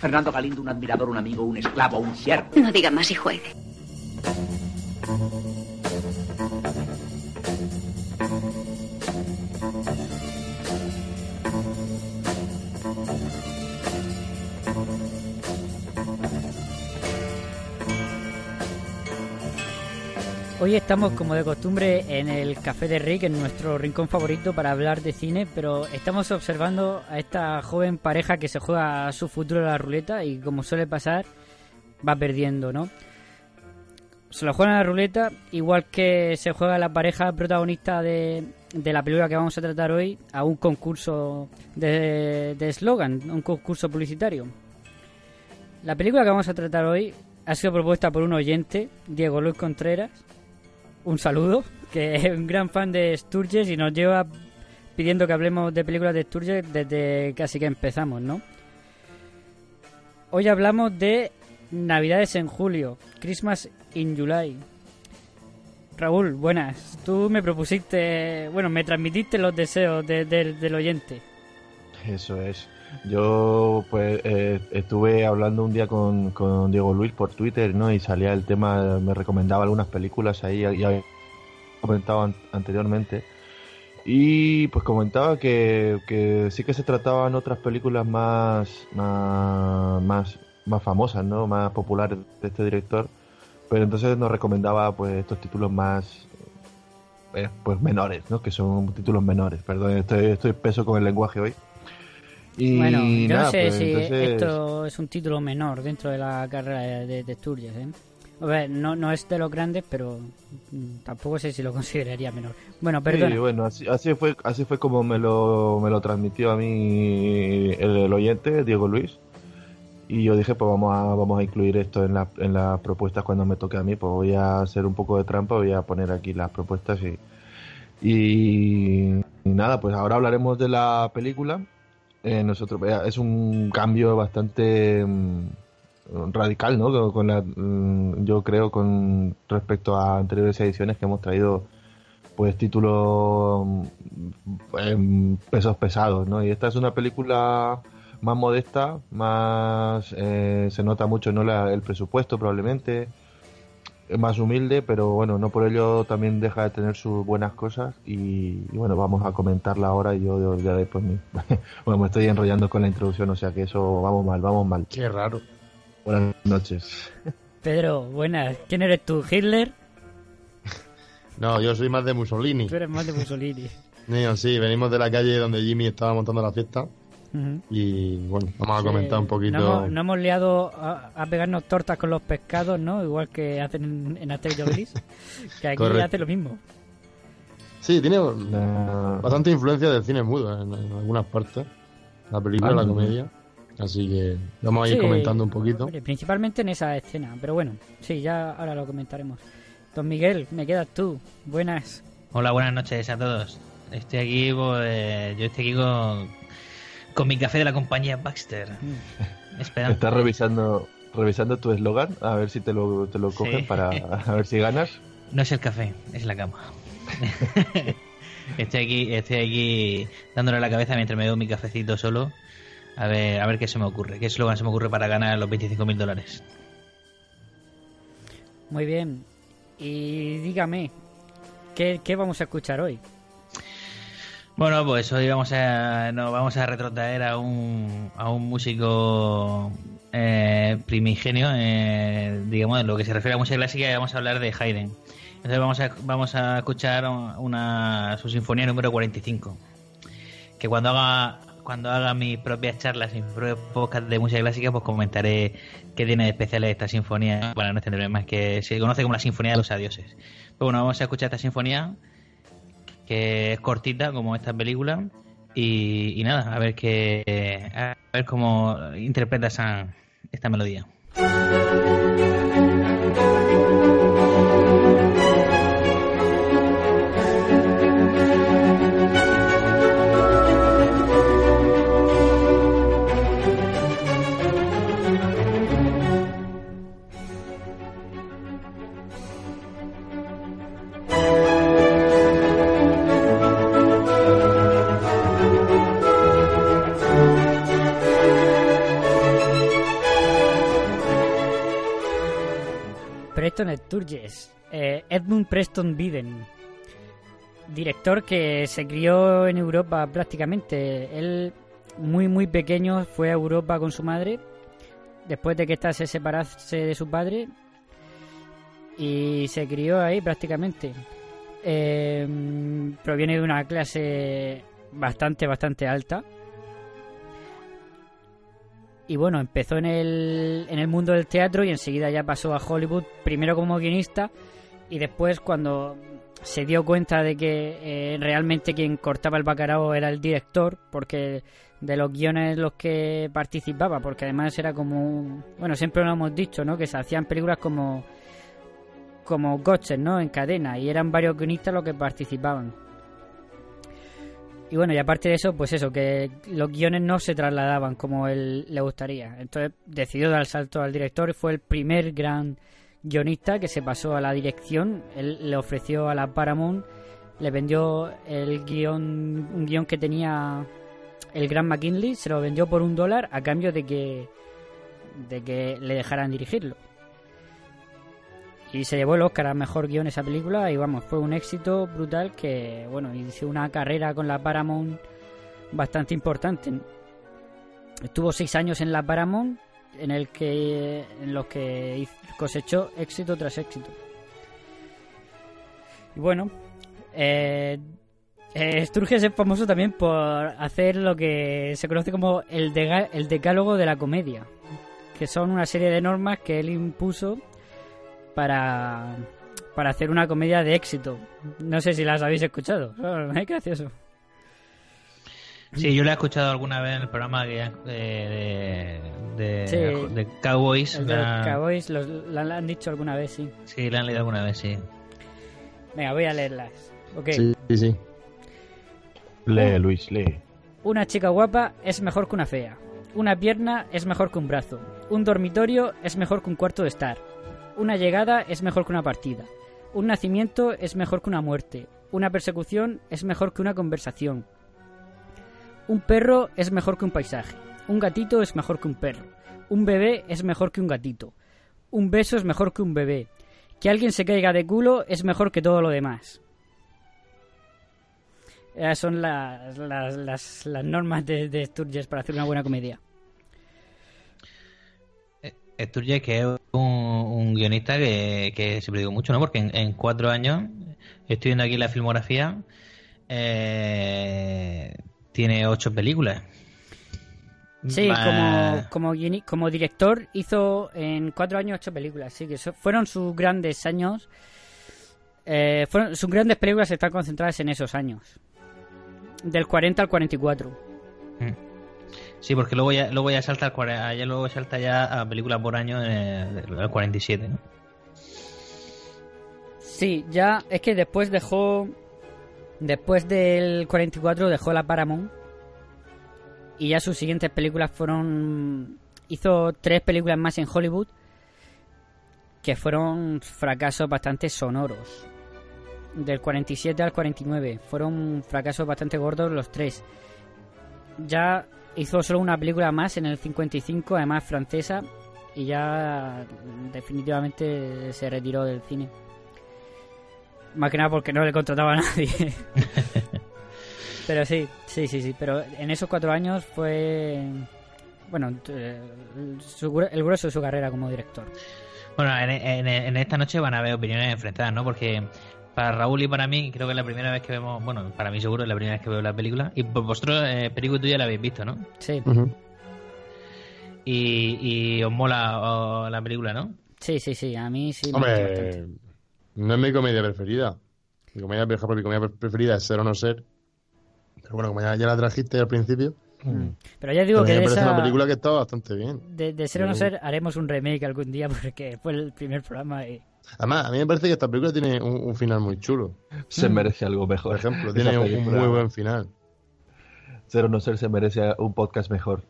Fernando Galindo, un admirador, un amigo, un esclavo, un siervo. No diga más y juegue. Hoy estamos, como de costumbre, en el Café de Rick, en nuestro rincón favorito para hablar de cine, pero estamos observando a esta joven pareja que se juega su futuro a la ruleta y, como suele pasar, va perdiendo, ¿no? Se lo juegan a la ruleta, igual que se juega la pareja protagonista de, de la película que vamos a tratar hoy a un concurso de de eslogan, un concurso publicitario. La película que vamos a tratar hoy ha sido propuesta por un oyente, Diego Luis Contreras. Un saludo, que es un gran fan de Sturges y nos lleva pidiendo que hablemos de películas de Sturges desde casi que empezamos, ¿no? Hoy hablamos de Navidades en julio, Christmas in July. Raúl, buenas. Tú me propusiste, bueno, me transmitiste los deseos de- de- del oyente. Eso es. Yo pues eh, estuve hablando un día con, Diego Luis por Twitter, ¿no? Y salía el tema, me recomendaba algunas películas ahí, ya había comentado an- anteriormente. Y pues comentaba que, que sí que se trataban otras películas más, más, más, más famosas, ¿no? Más populares de este director. Pero entonces nos recomendaba pues estos títulos más eh, pues menores, ¿no? Que son títulos menores. Perdón, estoy, estoy peso con el lenguaje hoy. Y bueno, yo nada, no sé pues, si entonces- esto es un título menor dentro de la carrera de, de Sturges, ¿eh? A ver, no, no es de los grandes, pero mm, tampoco sé si lo consideraría menor. Bueno, perdona. Sí, bueno, así, así fue, así fue como me lo, me lo transmitió a mí el, el oyente, Diego Luis. Y yo dije, pues vamos a, vamos a incluir esto en, la, en las propuestas cuando me toque a mí. Pues voy a hacer un poco de trampa, voy a poner aquí las propuestas y, y, y nada, pues ahora hablaremos de la película. Eh, nosotros, es un cambio bastante mm, radical, ¿no? Con- la, mm, yo creo con respecto a anteriores ediciones que hemos traído pues títulos mm, em, pesos pesados, ¿no? Y esta es una película más modesta, más eh, se nota mucho no la- el presupuesto probablemente, más humilde, pero bueno, no por ello también deja de tener sus buenas cosas y, y bueno, vamos a comentarla ahora y yo, yo ya después me, bueno, me estoy enrollando con la introducción, o sea que eso vamos mal, vamos mal. Qué raro. Buenas noches. Pedro, buenas. ¿Quién eres tú? ¿Hitler? No, yo soy más de Mussolini. Tú eres más de Mussolini. Niño, sí, venimos de la calle donde Jimmy estaba montando la fiesta. Y bueno, vamos a comentar un poquito. No hemos, no hemos liado a, a pegarnos tortas con los pescados, ¿no? Igual que hacen en, y Obelix. Que aquí Correcto. hace lo mismo. Sí, tiene La- bastante influencia del cine mudo en, en algunas partes. La película, Ah, la comedia. Así que vamos a ir Sí, comentando un poquito. principalmente en esa escena. Pero bueno, sí, ya ahora lo comentaremos. Don Miguel, me quedas tú. Buenas. Hola, buenas noches a todos. Estoy aquí, pues, yo estoy aquí con, con mi café de la compañía Baxter. Esperando. Estás revisando revisando tu eslogan, a ver si te lo, te lo cogen Sí. para a ver si ganas. No es el café, es la cama. estoy aquí, estoy aquí dándole la cabeza mientras me doy mi cafecito solo. A ver, a ver qué se me ocurre, qué eslogan se me ocurre para ganar los 25 mil dólares. Muy bien. Y dígame, ¿qué, qué vamos a escuchar hoy? Bueno, pues hoy vamos a nos vamos a retrotraer a un, a un músico eh, primigenio, eh, digamos, en lo que se refiere a música clásica, y vamos a hablar de Haydn. Entonces vamos a, vamos a escuchar una, su sinfonía número 45. Que cuando haga cuando haga mis propias charlas y mis propios podcasts de música clásica, pues comentaré qué tiene de especial esta sinfonía, para no extenderme más, que se conoce como la Sinfonía de los Adioses. Pero bueno, vamos a escuchar esta sinfonía es cortita como esta película y, y nada, a ver qué a ver cómo interpreta esa, esta melodía. Sturges, eh, Edmund Preston Biden, director que se crió en Europa prácticamente. Él, muy muy pequeño, fue a Europa con su madre, después de que ésta se separase de su padre, y se crió ahí prácticamente. Eh, proviene de una clase bastante, bastante alta. Y bueno, empezó en el, en el mundo del teatro y enseguida ya pasó a Hollywood, primero como guionista y después cuando se dio cuenta de que eh, realmente quien cortaba el bacalao era el director, porque de los guiones los que participaba, porque además era como, bueno, siempre lo hemos dicho, ¿no? Que se hacían películas como como coches, ¿no? En cadena y eran varios guionistas los que participaban. Y bueno, y aparte de eso, pues eso, que los guiones no se trasladaban como él le gustaría. Entonces decidió dar el salto al director y fue el primer gran guionista que se pasó a la dirección. Él le ofreció a la Paramount, le vendió el guion, un guion que tenía el gran McKinley, se lo vendió por un dólar a cambio de que, de que le dejaran dirigirlo. Y se llevó el Oscar a mejor guion esa película y vamos, fue un éxito brutal que, bueno, hizo una carrera con la Paramount bastante importante. Estuvo seis años en la Paramount en el que en los que cosechó éxito tras éxito. Y bueno, eh, eh, Sturges es famoso también por hacer lo que se conoce como el, el decálogo de la comedia, que son una serie de normas que él impuso para, para hacer una comedia de éxito. No sé si las habéis escuchado. Oh, es gracioso. Sí, yo la he escuchado alguna vez en el programa de, de, Sí. de Cowboys. El la- Cowboys los, la, la han dicho alguna vez, sí. Sí, la han leído alguna vez, sí. Venga, voy a leerlas. Ok. Sí, sí, sí. Lee, Luis, lee. Una chica guapa es mejor que una fea. Una pierna es mejor que un brazo. Un dormitorio es mejor que un cuarto de estar. Una llegada es mejor que una partida. Un nacimiento es mejor que una muerte. Una persecución es mejor que una conversación. Un perro es mejor que un paisaje. Un gatito es mejor que un perro. Un bebé es mejor que un gatito. Un beso es mejor que un bebé. Que alguien se caiga de culo es mejor que todo lo demás. Esas son las, las, las, normas de, de Sturges para hacer una buena comedia. Sturges, que es un, un guionista que, que siempre digo mucho, ¿no? Porque en, en cuatro años, estoy viendo aquí la filmografía, eh, tiene ocho películas. Sí, como, como, guioni- como director hizo en cuatro años ocho películas. Sí, que so- fueron sus grandes años. eh, fueron, sus grandes películas están concentradas en esos años. Del 40 al 44. Mm. Sí, porque luego ya, luego ya salta ya luego salta ya a películas por año eh, al 47, ¿no? Sí, ya es que después dejó. Después del 44 dejó la Paramount. Y ya sus siguientes películas fueron. Hizo tres películas más en Hollywood. Que fueron fracasos bastante sonoros. Del 47 al 49. Fueron fracasos bastante gordos los tres. Ya hizo solo una película más en el 55, además francesa. Y ya definitivamente se retiró del cine. Más que nada porque no le contrataba a nadie. pero sí, sí, sí, sí. Pero en esos cuatro años fue. Bueno, el grueso de su carrera como director. Bueno, en, en- en esta noche van a haber opiniones enfrentadas, ¿no? Porque para Raúl y para mí, creo que es la primera vez que vemos, bueno, para mí seguro es la primera vez que veo la película. Y pues vosotros, eh, Perico y tú ya la habéis visto, ¿no? Sí. Y, y os mola oh, la película, ¿no? sí, sí, sí. A mí sí me. Hombre, no es mi comedia preferida. Mi comedia, por ejemplo, mi comedia preferida es Ser o No Ser. Pero bueno, como ya, ya la trajiste al principio, Mm. Pero ya digo También que me de esa... una película que está bastante bien. De, de ser o no ser, haremos un remake algún día porque fue el primer programa y... Además, a mí me parece que esta película tiene un, un final muy chulo. Se Mm. merece algo mejor. Por ejemplo, tiene un muy buen final. Ser o no ser se merece un podcast mejor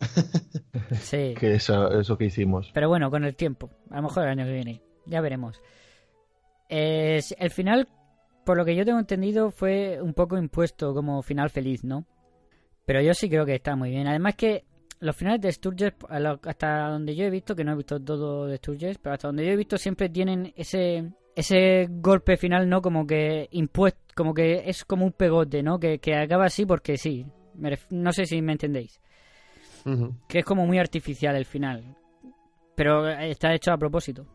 Sí. que eso, eso que hicimos. Pero bueno, con el tiempo. A lo mejor el año que viene. Ya veremos. Eh, el final, por lo que yo tengo entendido, fue un poco impuesto como final feliz, ¿no? Pero yo sí creo que está muy bien. Además que los finales de Sturges, hasta donde yo he visto, que no he visto todo de Sturges, pero hasta donde yo he visto siempre tienen ese ese golpe final, ¿no? Como que impuesto, como que es como un pegote, ¿no? Que, que acaba así porque sí. No sé si me entendéis. Que es como muy artificial el final. Pero está hecho a propósito.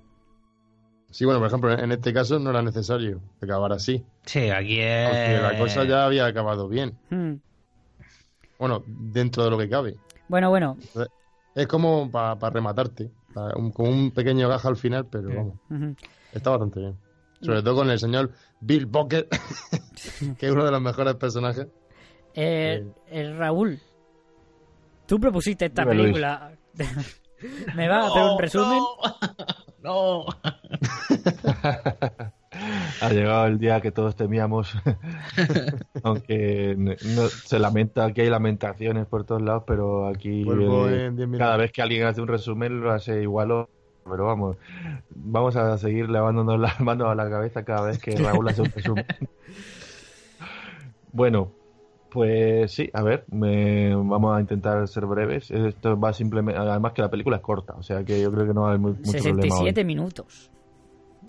Sí, bueno, por ejemplo, en este caso no era necesario acabar así. Sí, aquí Porque es... la cosa ya había acabado bien. Hmm. Bueno, dentro de lo que cabe. Bueno, bueno. Es como para rematarte. pa- un- con un pequeño gaja al final, pero vamos, está bastante bien. Sobre todo con el señor Bill Bocker, que es uno de los mejores personajes. Eh, eh, Raúl, tú propusiste esta Dime, película. ¿Me vas a hacer un resumen? No. Ha llegado el día que todos temíamos. Aunque no- se lamenta, aquí hay lamentaciones por todos lados, pero aquí Vuelvo en 10 minutos. cada vez que alguien hace un resumen lo hace igual o pero vamos, vamos a seguir lavándonos las manos a la cabeza cada vez que Raúl hace un resumen. bueno, pues sí, a ver, me- vamos a intentar ser breves. Esto va simplemente, además que la película es corta, o sea que yo creo que no va a haber mu- mucho problema. hoy. 67 minutos.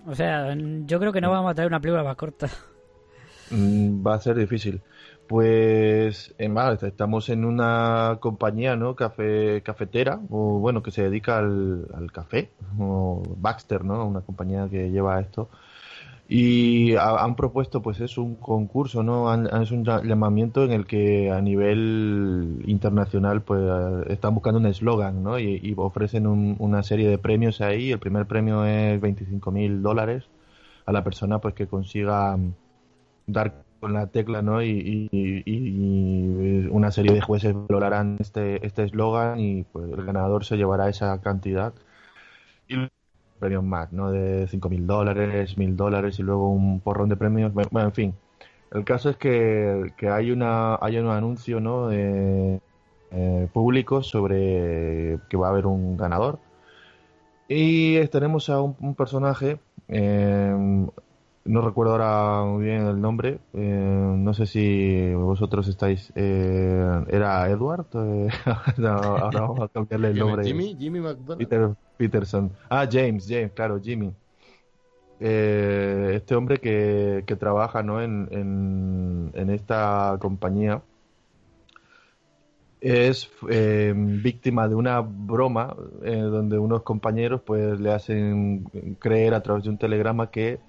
O sea, yo creo que no vamos a traer una película más corta. Mm, Va a ser difícil. Pues, en más, estamos en una compañía, ¿no? Café, cafetera, o bueno, que se dedica al, al café, o Baxter, ¿no? Una compañía que lleva esto. Y ha- han propuesto, pues, es un concurso, ¿no? Han, es un llamamiento en el que a nivel internacional, pues, están buscando un eslogan, ¿no? Y, ofrecen un- una serie de premios ahí. El primer premio es 25 mil dólares a la persona, pues, que consiga mm, dar con la tecla, ¿no? Y, y- una serie de jueces valorarán este este eslogan y pues el ganador se llevará esa cantidad premios más, ¿no? De 5.000 dólares, 1.000 dólares y luego un porrón de premios. Bueno, en fin. El caso es que, que hay una hay un anuncio, ¿no? De, eh, público sobre que va a haber un ganador. Y tenemos a un, un personaje, eh, no recuerdo ahora muy bien el nombre, eh, no sé si vosotros estáis... eh, ¿Era Edward? Eh, no, ahora vamos a cambiarle el nombre. Jimmy, Jimmy McDonald. Peter Peterson. Ah, James, James, claro, Jimmy. Eh, este hombre que, que trabaja ¿no? en, en, en esta compañía es eh, víctima de una broma eh, donde unos compañeros pues le hacen creer a través de un telegrama que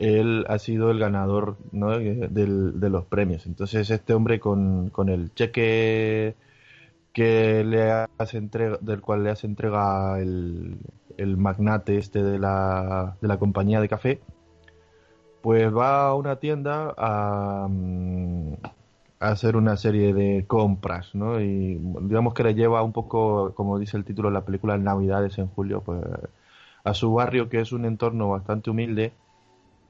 él ha sido el ganador. Eh, de los premios. Entonces este hombre con, el cheque que le hace entrega, del cual le hace entrega el, el magnate este de la, de la compañía de café, pues va a una tienda a, mm, a hacer una serie de compras, ¿no? Y digamos que le lleva un poco, como dice el título de la película, Navidades en julio, pues a su barrio, que es un entorno bastante humilde,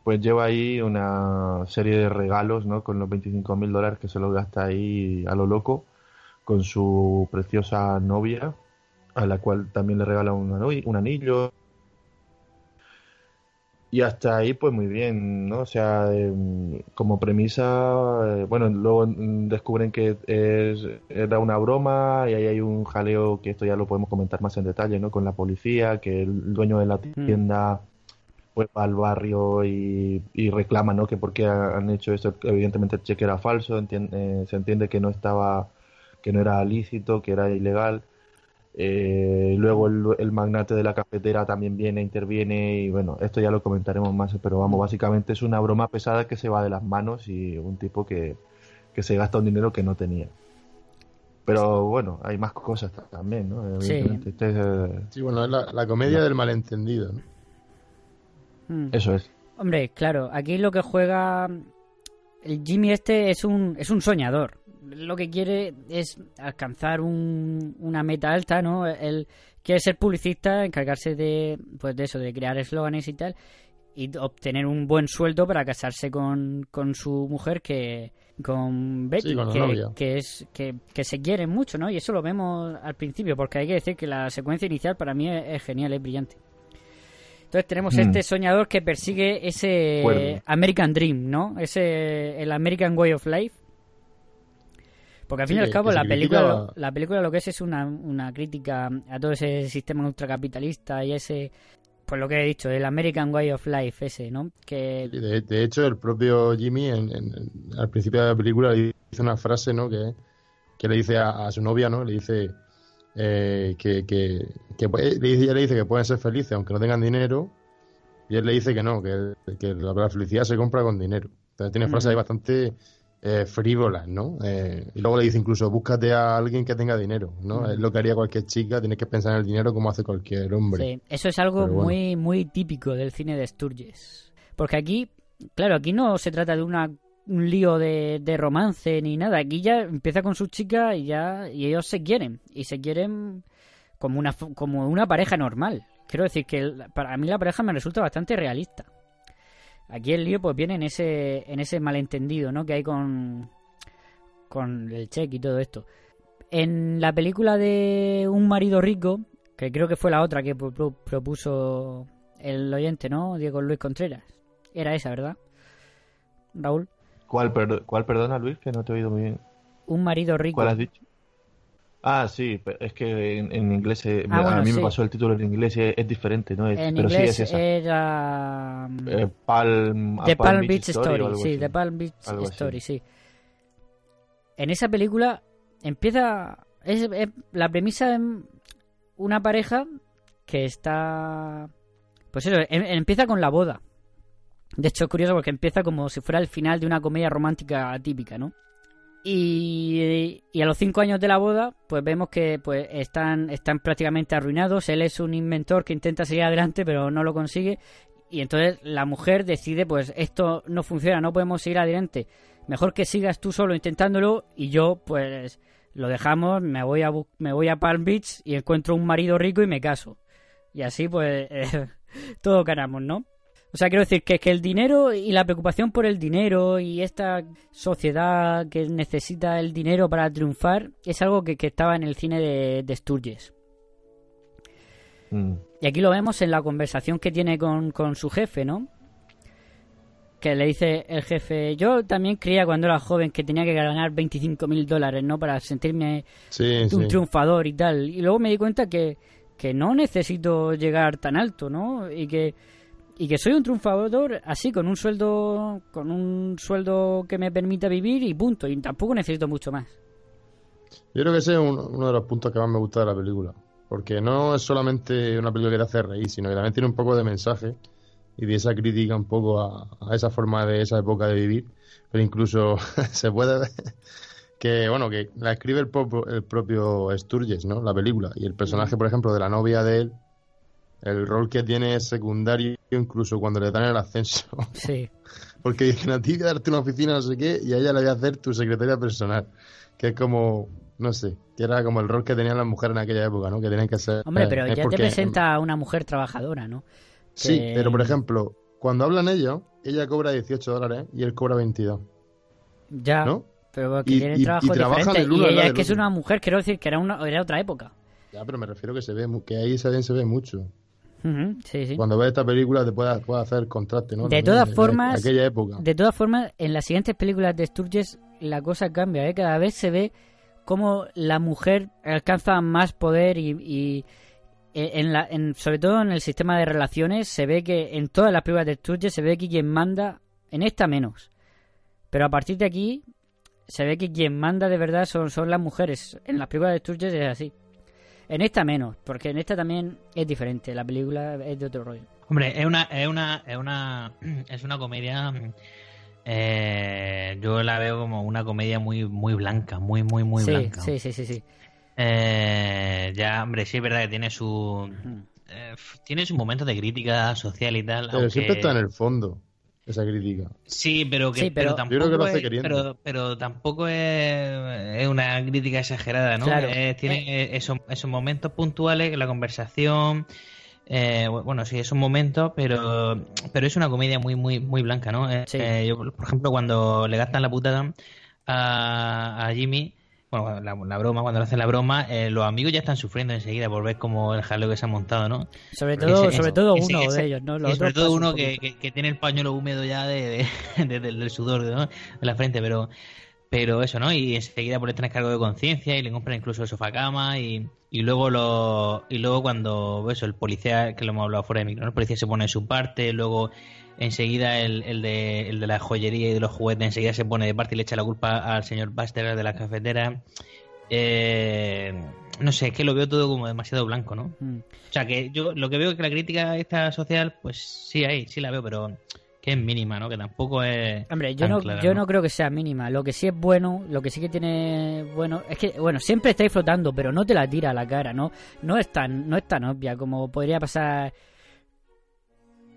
pues lleva ahí una serie de regalos, ¿no? Con los 25 mil dólares que se los gasta ahí a lo loco con su preciosa novia, a la cual también le regala un, un anillo. Y hasta ahí, pues muy bien, ¿no? O sea, em, como premisa, eh, bueno, luego mm, descubren que es, era una broma y ahí hay un jaleo que esto ya lo podemos comentar más en detalle, ¿no? Con la policía, que el dueño de la tienda pues va al barrio y, y reclama, ¿no? Que por qué ha- han hecho esto, evidentemente el cheque era falso, entien- eh, se entiende que no estaba, que no era lícito, que era ilegal. Eh, luego el, el magnate de la cafetera también viene, interviene y bueno, esto ya lo comentaremos más, pero vamos, básicamente es una broma pesada que se va de las manos y un tipo que, que se gasta un dinero que no tenía. Pero bueno, hay más cosas ta- también, ¿no? Sí. Este es, eh, Sí, bueno, es la, la comedia del malentendido. ¿no? Hmm. eso es. Hombre, claro, aquí lo que juega el Jimmy este es un es un soñador. lo que quiere es alcanzar un- una meta alta, ¿no? Él quiere ser publicista, encargarse de, pues de eso, de crear eslóganes y tal, y obtener un buen sueldo para casarse con, con su mujer que con Betty Sí, con la que, novia. que es que, que se quieren mucho no y eso lo vemos al principio porque hay que decir que la secuencia inicial para mí es, es genial es brillante entonces tenemos Hmm. este soñador que persigue ese. American Dream no ese el American Way of Life porque al fin y Sí, al que- cabo la película, lo- la película lo que es es una, una crítica a todo ese sistema ultracapitalista y ese, pues lo que he dicho, el American Way of Life ese, ¿no? Que Y De, de hecho, el propio Jimmy en- en- en- al principio de la película le dice una frase, ¿no? Que, que le dice a, a su novia, ¿no? Le dice eh, que, que, ella le dice que pueden ser felices aunque no tengan dinero y él le dice que no, que, que la, felicidad se compra con dinero. Entonces tiene frases ahí bastante eh, frívolas, ¿no? Eh, y luego le dice incluso, búscate a alguien que tenga dinero, ¿no? Es lo que haría cualquier chica, tienes que pensar en el dinero como hace cualquier hombre. Sí, eso es algo bueno. muy, muy típico del cine de Sturges. Porque aquí, claro, aquí no se trata de una, un lío de, de romance ni nada. Aquí ya empieza con su chica y ya y ellos se quieren. Y se quieren como una, como una pareja normal. Quiero decir que para mí la pareja me resulta bastante realista. Aquí el lío pues viene en ese, en ese malentendido, ¿no? Que hay con, con el cheque y todo esto. En la película de Un marido rico, que creo que fue la otra que pro- pro- propuso el oyente, ¿no? Diego Luis Contreras. Era esa, ¿verdad? Raúl. ¿Cuál, per- cuál perdona, Luis? Que no te he oído muy bien. Un marido rico. ¿Cuál has dicho? Ah, sí, es que en, en inglés, eh, Ah, bueno, a mí sí. me pasó el título en inglés y es, es diferente, ¿no? Es- En pero sí inglés es esa. era... Eh, Palm, a The Palm Beach Story, sí, así. The Palm Beach Algo así. Story, sí. En esa película empieza... Es, es- la premisa es una pareja que está... Pues eso, em- empieza con la boda. De hecho, es curioso porque empieza como si fuera el final de una comedia romántica típica, ¿no? Y, a los cinco años de la boda, pues vemos que pues están, están prácticamente arruinados. Él es un inventor que intenta seguir adelante, pero no lo consigue. Y entonces la mujer decide, pues esto no funciona, no podemos seguir adelante. Mejor que sigas tú solo intentándolo y yo, pues lo dejamos, me voy a me voy a Palm Beach y encuentro un marido rico y me caso. Y así, pues, todo ganamos, ¿no? O sea, quiero decir que, que el dinero y la preocupación por el dinero y esta sociedad que necesita el dinero para triunfar es algo que, que estaba en el cine de, de Sturges. Mm. Y aquí lo vemos en la conversación que tiene con, con su jefe, ¿no? Que le dice el jefe, yo también creía cuando era joven que tenía que ganar 25 mil dólares, ¿no? Para sentirme Sí, un sí. triunfador y tal. Y luego me di cuenta que, que no necesito llegar tan alto, ¿no? Y que, y que soy un triunfador así, con un sueldo, con un sueldo que me permita vivir y punto. Y tampoco necesito mucho más. Yo creo que ese es un- uno de los puntos que más me gusta de la película. Porque no es solamente una película que te hace reír, sino que también tiene un poco de mensaje y de esa crítica un poco a, esa forma de esa época de vivir. Pero incluso se puede ver que, bueno, que la escribe el, el propio Sturges, ¿no? La película. Y el personaje, por ejemplo, de la novia de él, el rol que tiene es secundario incluso cuando le dan el ascenso. Sí. Porque dicen a ti que darte una oficina, no sé qué, y a ella le voy a hacer tu secretaria personal. Que es como, no sé, que era como el rol que tenían las mujeres en aquella época, ¿no? Que tenían que ser. Hombre, pero eh, ya te porque- presenta a una mujer trabajadora, ¿no? Sí, que- pero por ejemplo, cuando hablan ellos, ella cobra 18 dólares y él cobra 22. Ya, ¿no? pero que Y- tienen y- trabajo y diferente. el uno Y ella es que es una mujer, quiero decir que era, una, era otra época. Ya, pero me refiero que se ve, que ahí se ve, se ve mucho. Ujú, sí, sí. Cuando ves esta película te puedes, puedes hacer contraste, ¿no? De También todas de- formas, De aquella época. de todas formas, en las siguientes películas de Sturges la cosa cambia, ¿eh? Cada vez se ve cómo la mujer alcanza más poder y, y en la, en- sobre todo en el sistema de relaciones se ve que en todas las películas de Sturges se ve que quien manda, en esta menos, pero a partir de aquí se ve que quien manda de verdad son, son las mujeres. En las películas de Sturges es así. En esta menos, porque en esta también es diferente, la película es de otro rollo. Hombre, es una, es una, es una, es una comedia. eh, yo la veo como una comedia muy, muy blanca, muy, muy, muy sí, blanca. sí, sí, sí, sí. Eh, ya, hombre, sí es verdad que tiene su, eh, tiene su momento de crítica social y tal. Pero aunque- siempre está en el fondo. Esa crítica. Sí, pero que Sí, pero- pero, Yo creo que tampoco lo hace es, queriendo. pero, pero tampoco es, es una crítica exagerada, ¿no? Claro. Eh, tiene esos, esos momentos puntuales, la conversación, eh, bueno, sí, esos momentos, pero pero es una comedia muy muy muy blanca, ¿no? Eh, Sí. eh, yo, por ejemplo, cuando le gastan la putada a, a Jimmy, bueno, la, la broma, cuando le hacen la broma, eh, los amigos ya están sufriendo enseguida por ver cómo el jaleo que se ha montado, ¿no? Sobre todo, ese- sobre todo uno ese- de ellos, ¿no? Los sobre todo uno un que, que- que tiene el pañuelo húmedo ya de, de- de- del, del sudor ¿no? de la frente, pero pero eso, ¿no? Y enseguida por tener cargo de conciencia y le compran incluso el sofá cama y, y luego lo y luego cuando eso, el policía, que lo hemos hablado fuera de micro, ¿no? el policía se pone de su parte, luego enseguida el, el de, el de la joyería y de los juguetes enseguida se pone de parte y le echa la culpa al señor Buster de la cafetera. Eh, no sé, es que lo veo todo como demasiado blanco, ¿no? Mm. O sea, que yo lo que veo es que la crítica esta social, pues sí hay, sí la veo, pero que es mínima, ¿no? Que tampoco es. Hombre, yo no, clara, yo no creo que sea mínima. Lo que sí es bueno, lo que sí que tiene bueno, es que, bueno, siempre estáis flotando, pero no te la tira a la cara, ¿no? No es tan, no es tan obvia como podría pasar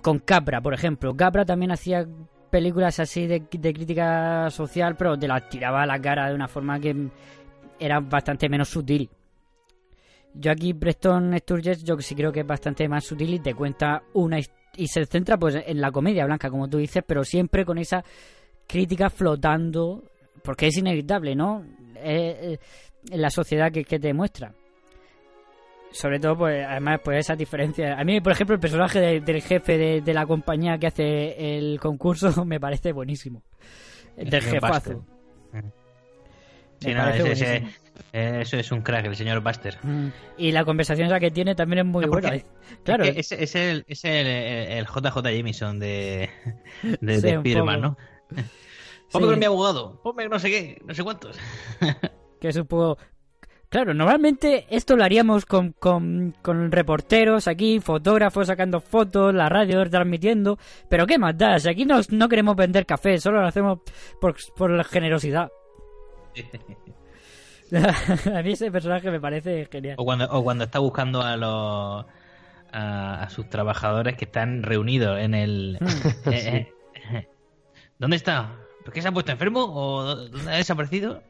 con Capra, por ejemplo. Capra también hacía películas así de, de crítica social, pero te las tiraba a la cara de una forma que era bastante menos sutil. Yo aquí Preston Sturges yo sí creo que es bastante más sutil y te cuenta una y se centra pues en la comedia blanca como tú dices, pero siempre con esa crítica flotando porque es inevitable, ¿no? En la sociedad que, que te muestra. Sobre todo, pues, además, pues esas diferencias. A mí, por ejemplo, el personaje de- del jefe de, de la compañía que hace el concurso me parece buenísimo. El del jefazo. Sí, Me no, parece ese-. Eso es un crack, el señor Buster. Mm. Y la conversación esa que tiene también es muy No, buena. Claro, Es, que es, es el, es el, el- JJ Jameson de, de, Sí, de Spider-Man. ¿no? Ponme Sí. con mi abogado, ponme no sé qué, no sé cuántos. que poco... Claro, normalmente esto lo haríamos con, con, con reporteros aquí, fotógrafos sacando fotos, la radio transmitiendo, pero ¿qué más da? Si aquí no, no queremos vender café, solo lo hacemos por, por la generosidad. a mí ese personaje me parece genial. O cuando, o cuando está buscando a los a, a sus trabajadores que están reunidos en el Mm. eh, eh, ¿Dónde está? ¿Por qué se ha puesto enfermo? ¿O dónde ha desaparecido?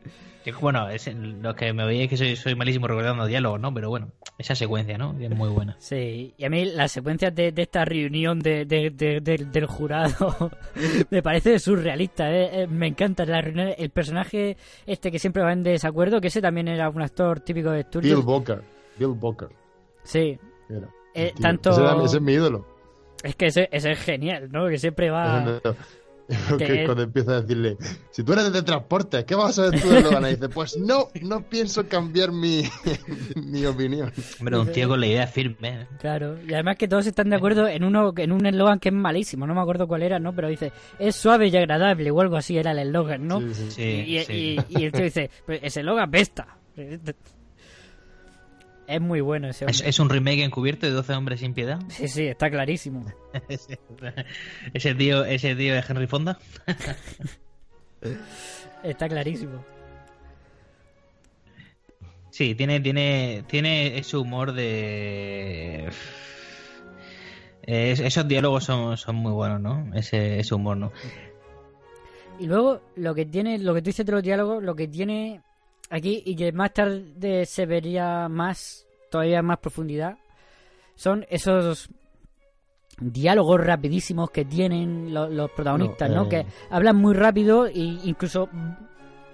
Yo, bueno, es, lo que me veía es que soy, soy malísimo recordando diálogos, ¿no? Pero bueno, esa secuencia, ¿no? Es muy buena. Sí, y a mí las secuencias de, de esta reunión de, de- de- de- del jurado me parece surrealista, ¿eh? Eh, me encanta la reunión, el personaje este que siempre va en desacuerdo, que ese también era un actor típico de Bill Sturges. Booker. Bill Booker. Sí, Era. Eh, tanto- Ese, ese es mi ídolo. es que ese, ese es genial, ¿no? Que siempre va... Que que- cuando empieza a decirle, si tú eres de transporte, ¿qué vas a saber tú de Logan? Y dice, pues no, no pienso cambiar mi, mi opinión. Hombre, un tío con la idea firme. ¿eh? Claro, y además que todos están de acuerdo en uno en un eslogan que es malísimo, no me acuerdo cuál era, ¿no? Pero dice, es suave y agradable, o algo así era el eslogan, ¿no? Sí, sí. Sí, y, y- sí. y- y el tío dice, pues ese eslogan pesta. Es muy bueno ese Es, hombre. es un remake encubierto de 12 hombres sin piedad. Sí, sí, está clarísimo. ese tío, ese tío es Henry Fonda. Está clarísimo. Sí, tiene, tiene, tiene ese humor de. Es- esos diálogos son, son muy buenos, ¿no? Ese, ese humor, ¿no? Y luego lo que tiene, lo que tú dices de los diálogos, lo que tiene aquí y que más tarde se vería más, todavía más profundidad, son esos diálogos rapidísimos que tienen lo- los, protagonistas, No, ¿no? eh. Que hablan muy rápido e incluso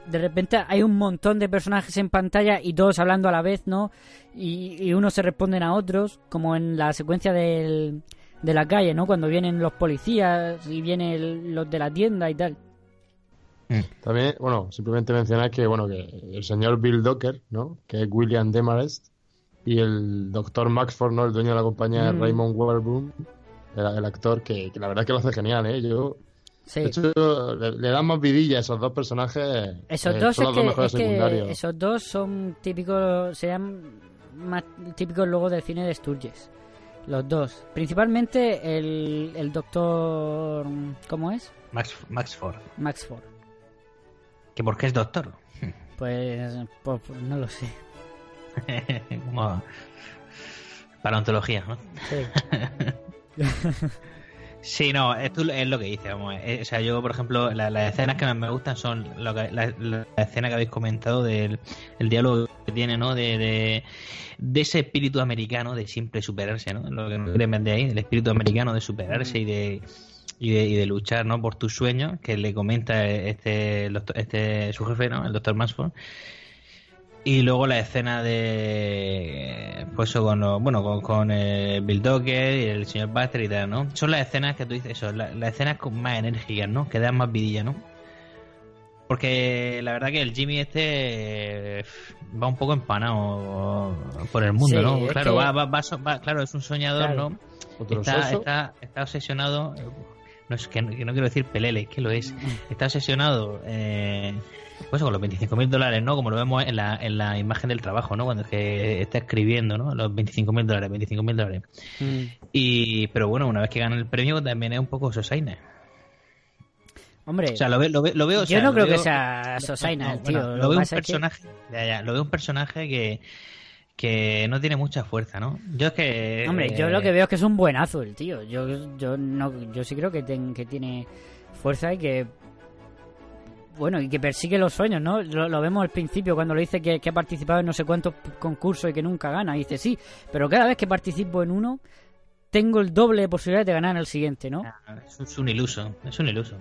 de repente hay un montón de personajes en pantalla y todos hablando a la vez, ¿no? Y, y unos se responden a otros, como en la secuencia del, de la calle, ¿no? Cuando vienen los policías y vienen los de la tienda y tal. También, bueno, simplemente mencionar que, bueno, que el señor Bill Docker, ¿no? Que es William Demarest, y el doctor Maxford, ¿no? El dueño de la compañía, Mm. Raymond Warburton, el, el actor, que, que la verdad es que lo hace genial, ¿eh? Yo, Sí. de hecho, le, le dan más vidilla a esos dos personajes. Esos eh, dos son es los dos que, mejores es que secundarios. esos dos son típicos, serían más típicos luego del cine de Sturges. Los dos. Principalmente el, el doctor... ¿Cómo es? Max, Max Ford. ¿Que por qué es doctor? Pues, pues, pues no lo sé. Como paleontología, ¿no? Sí. Sí, no, esto es lo que dice, vamos. eh, O sea, yo, por ejemplo, la- las escenas que más me gustan son lo que- la, la escena que habéis comentado del el diálogo que tiene, ¿no? De, de, de ese espíritu americano de siempre superarse, ¿no? Lo que quieren vender ahí, el espíritu americano de superarse y de, y de, y de luchar, ¿no? Por tus sueños, que le comenta este, este su jefe, ¿no? El doctor Mansford. Y luego la escena de. Pues eso, con, los- bueno, con, con eh, Bill Docker y el señor Buster y tal, ¿no? Son las escenas que tú dices, eso, la- las escenas con más enérgicas, ¿no? Que dan más vidilla, ¿no? Porque la verdad que el Jimmy este eh, va un poco empanado por el mundo, Sí, ¿no? Claro, que- va, va, va claro, es un soñador, Claro. ¿no? Está, está, está obsesionado. No es que no, que no quiero decir pelele, que lo es. Está obsesionado eh, pues con los 25 mil dólares, ¿no? Como lo vemos en la, en la imagen del trabajo, ¿no? Cuando es que está escribiendo, ¿no? Los 25 mil dólares, 25 mil dólares. Mm. Y, pero bueno, una vez que gana el premio, también es un poco Sosaina. Hombre, O sea, lo, ve- lo, ve- lo veo. o yo sea, no creo que sea Sosaina, no, tío. bueno, Lo veo un que- personaje. ya, ya, lo veo un personaje que, que no tiene mucha fuerza, ¿no? Yo es que. Hombre, yo eh, lo que veo es que es un buenazo el tío. Yo, yo no, yo sí creo que, ten- que tiene fuerza y que bueno y que persigue los sueños, ¿no? Lo, lo vemos al principio cuando lo dice que, que ha participado en no sé cuántos concursos y que nunca gana. Y dice sí, pero cada vez que participo en uno tengo el doble de posibilidades de ganar en el siguiente, ¿no? Es un, es un iluso, es un iluso.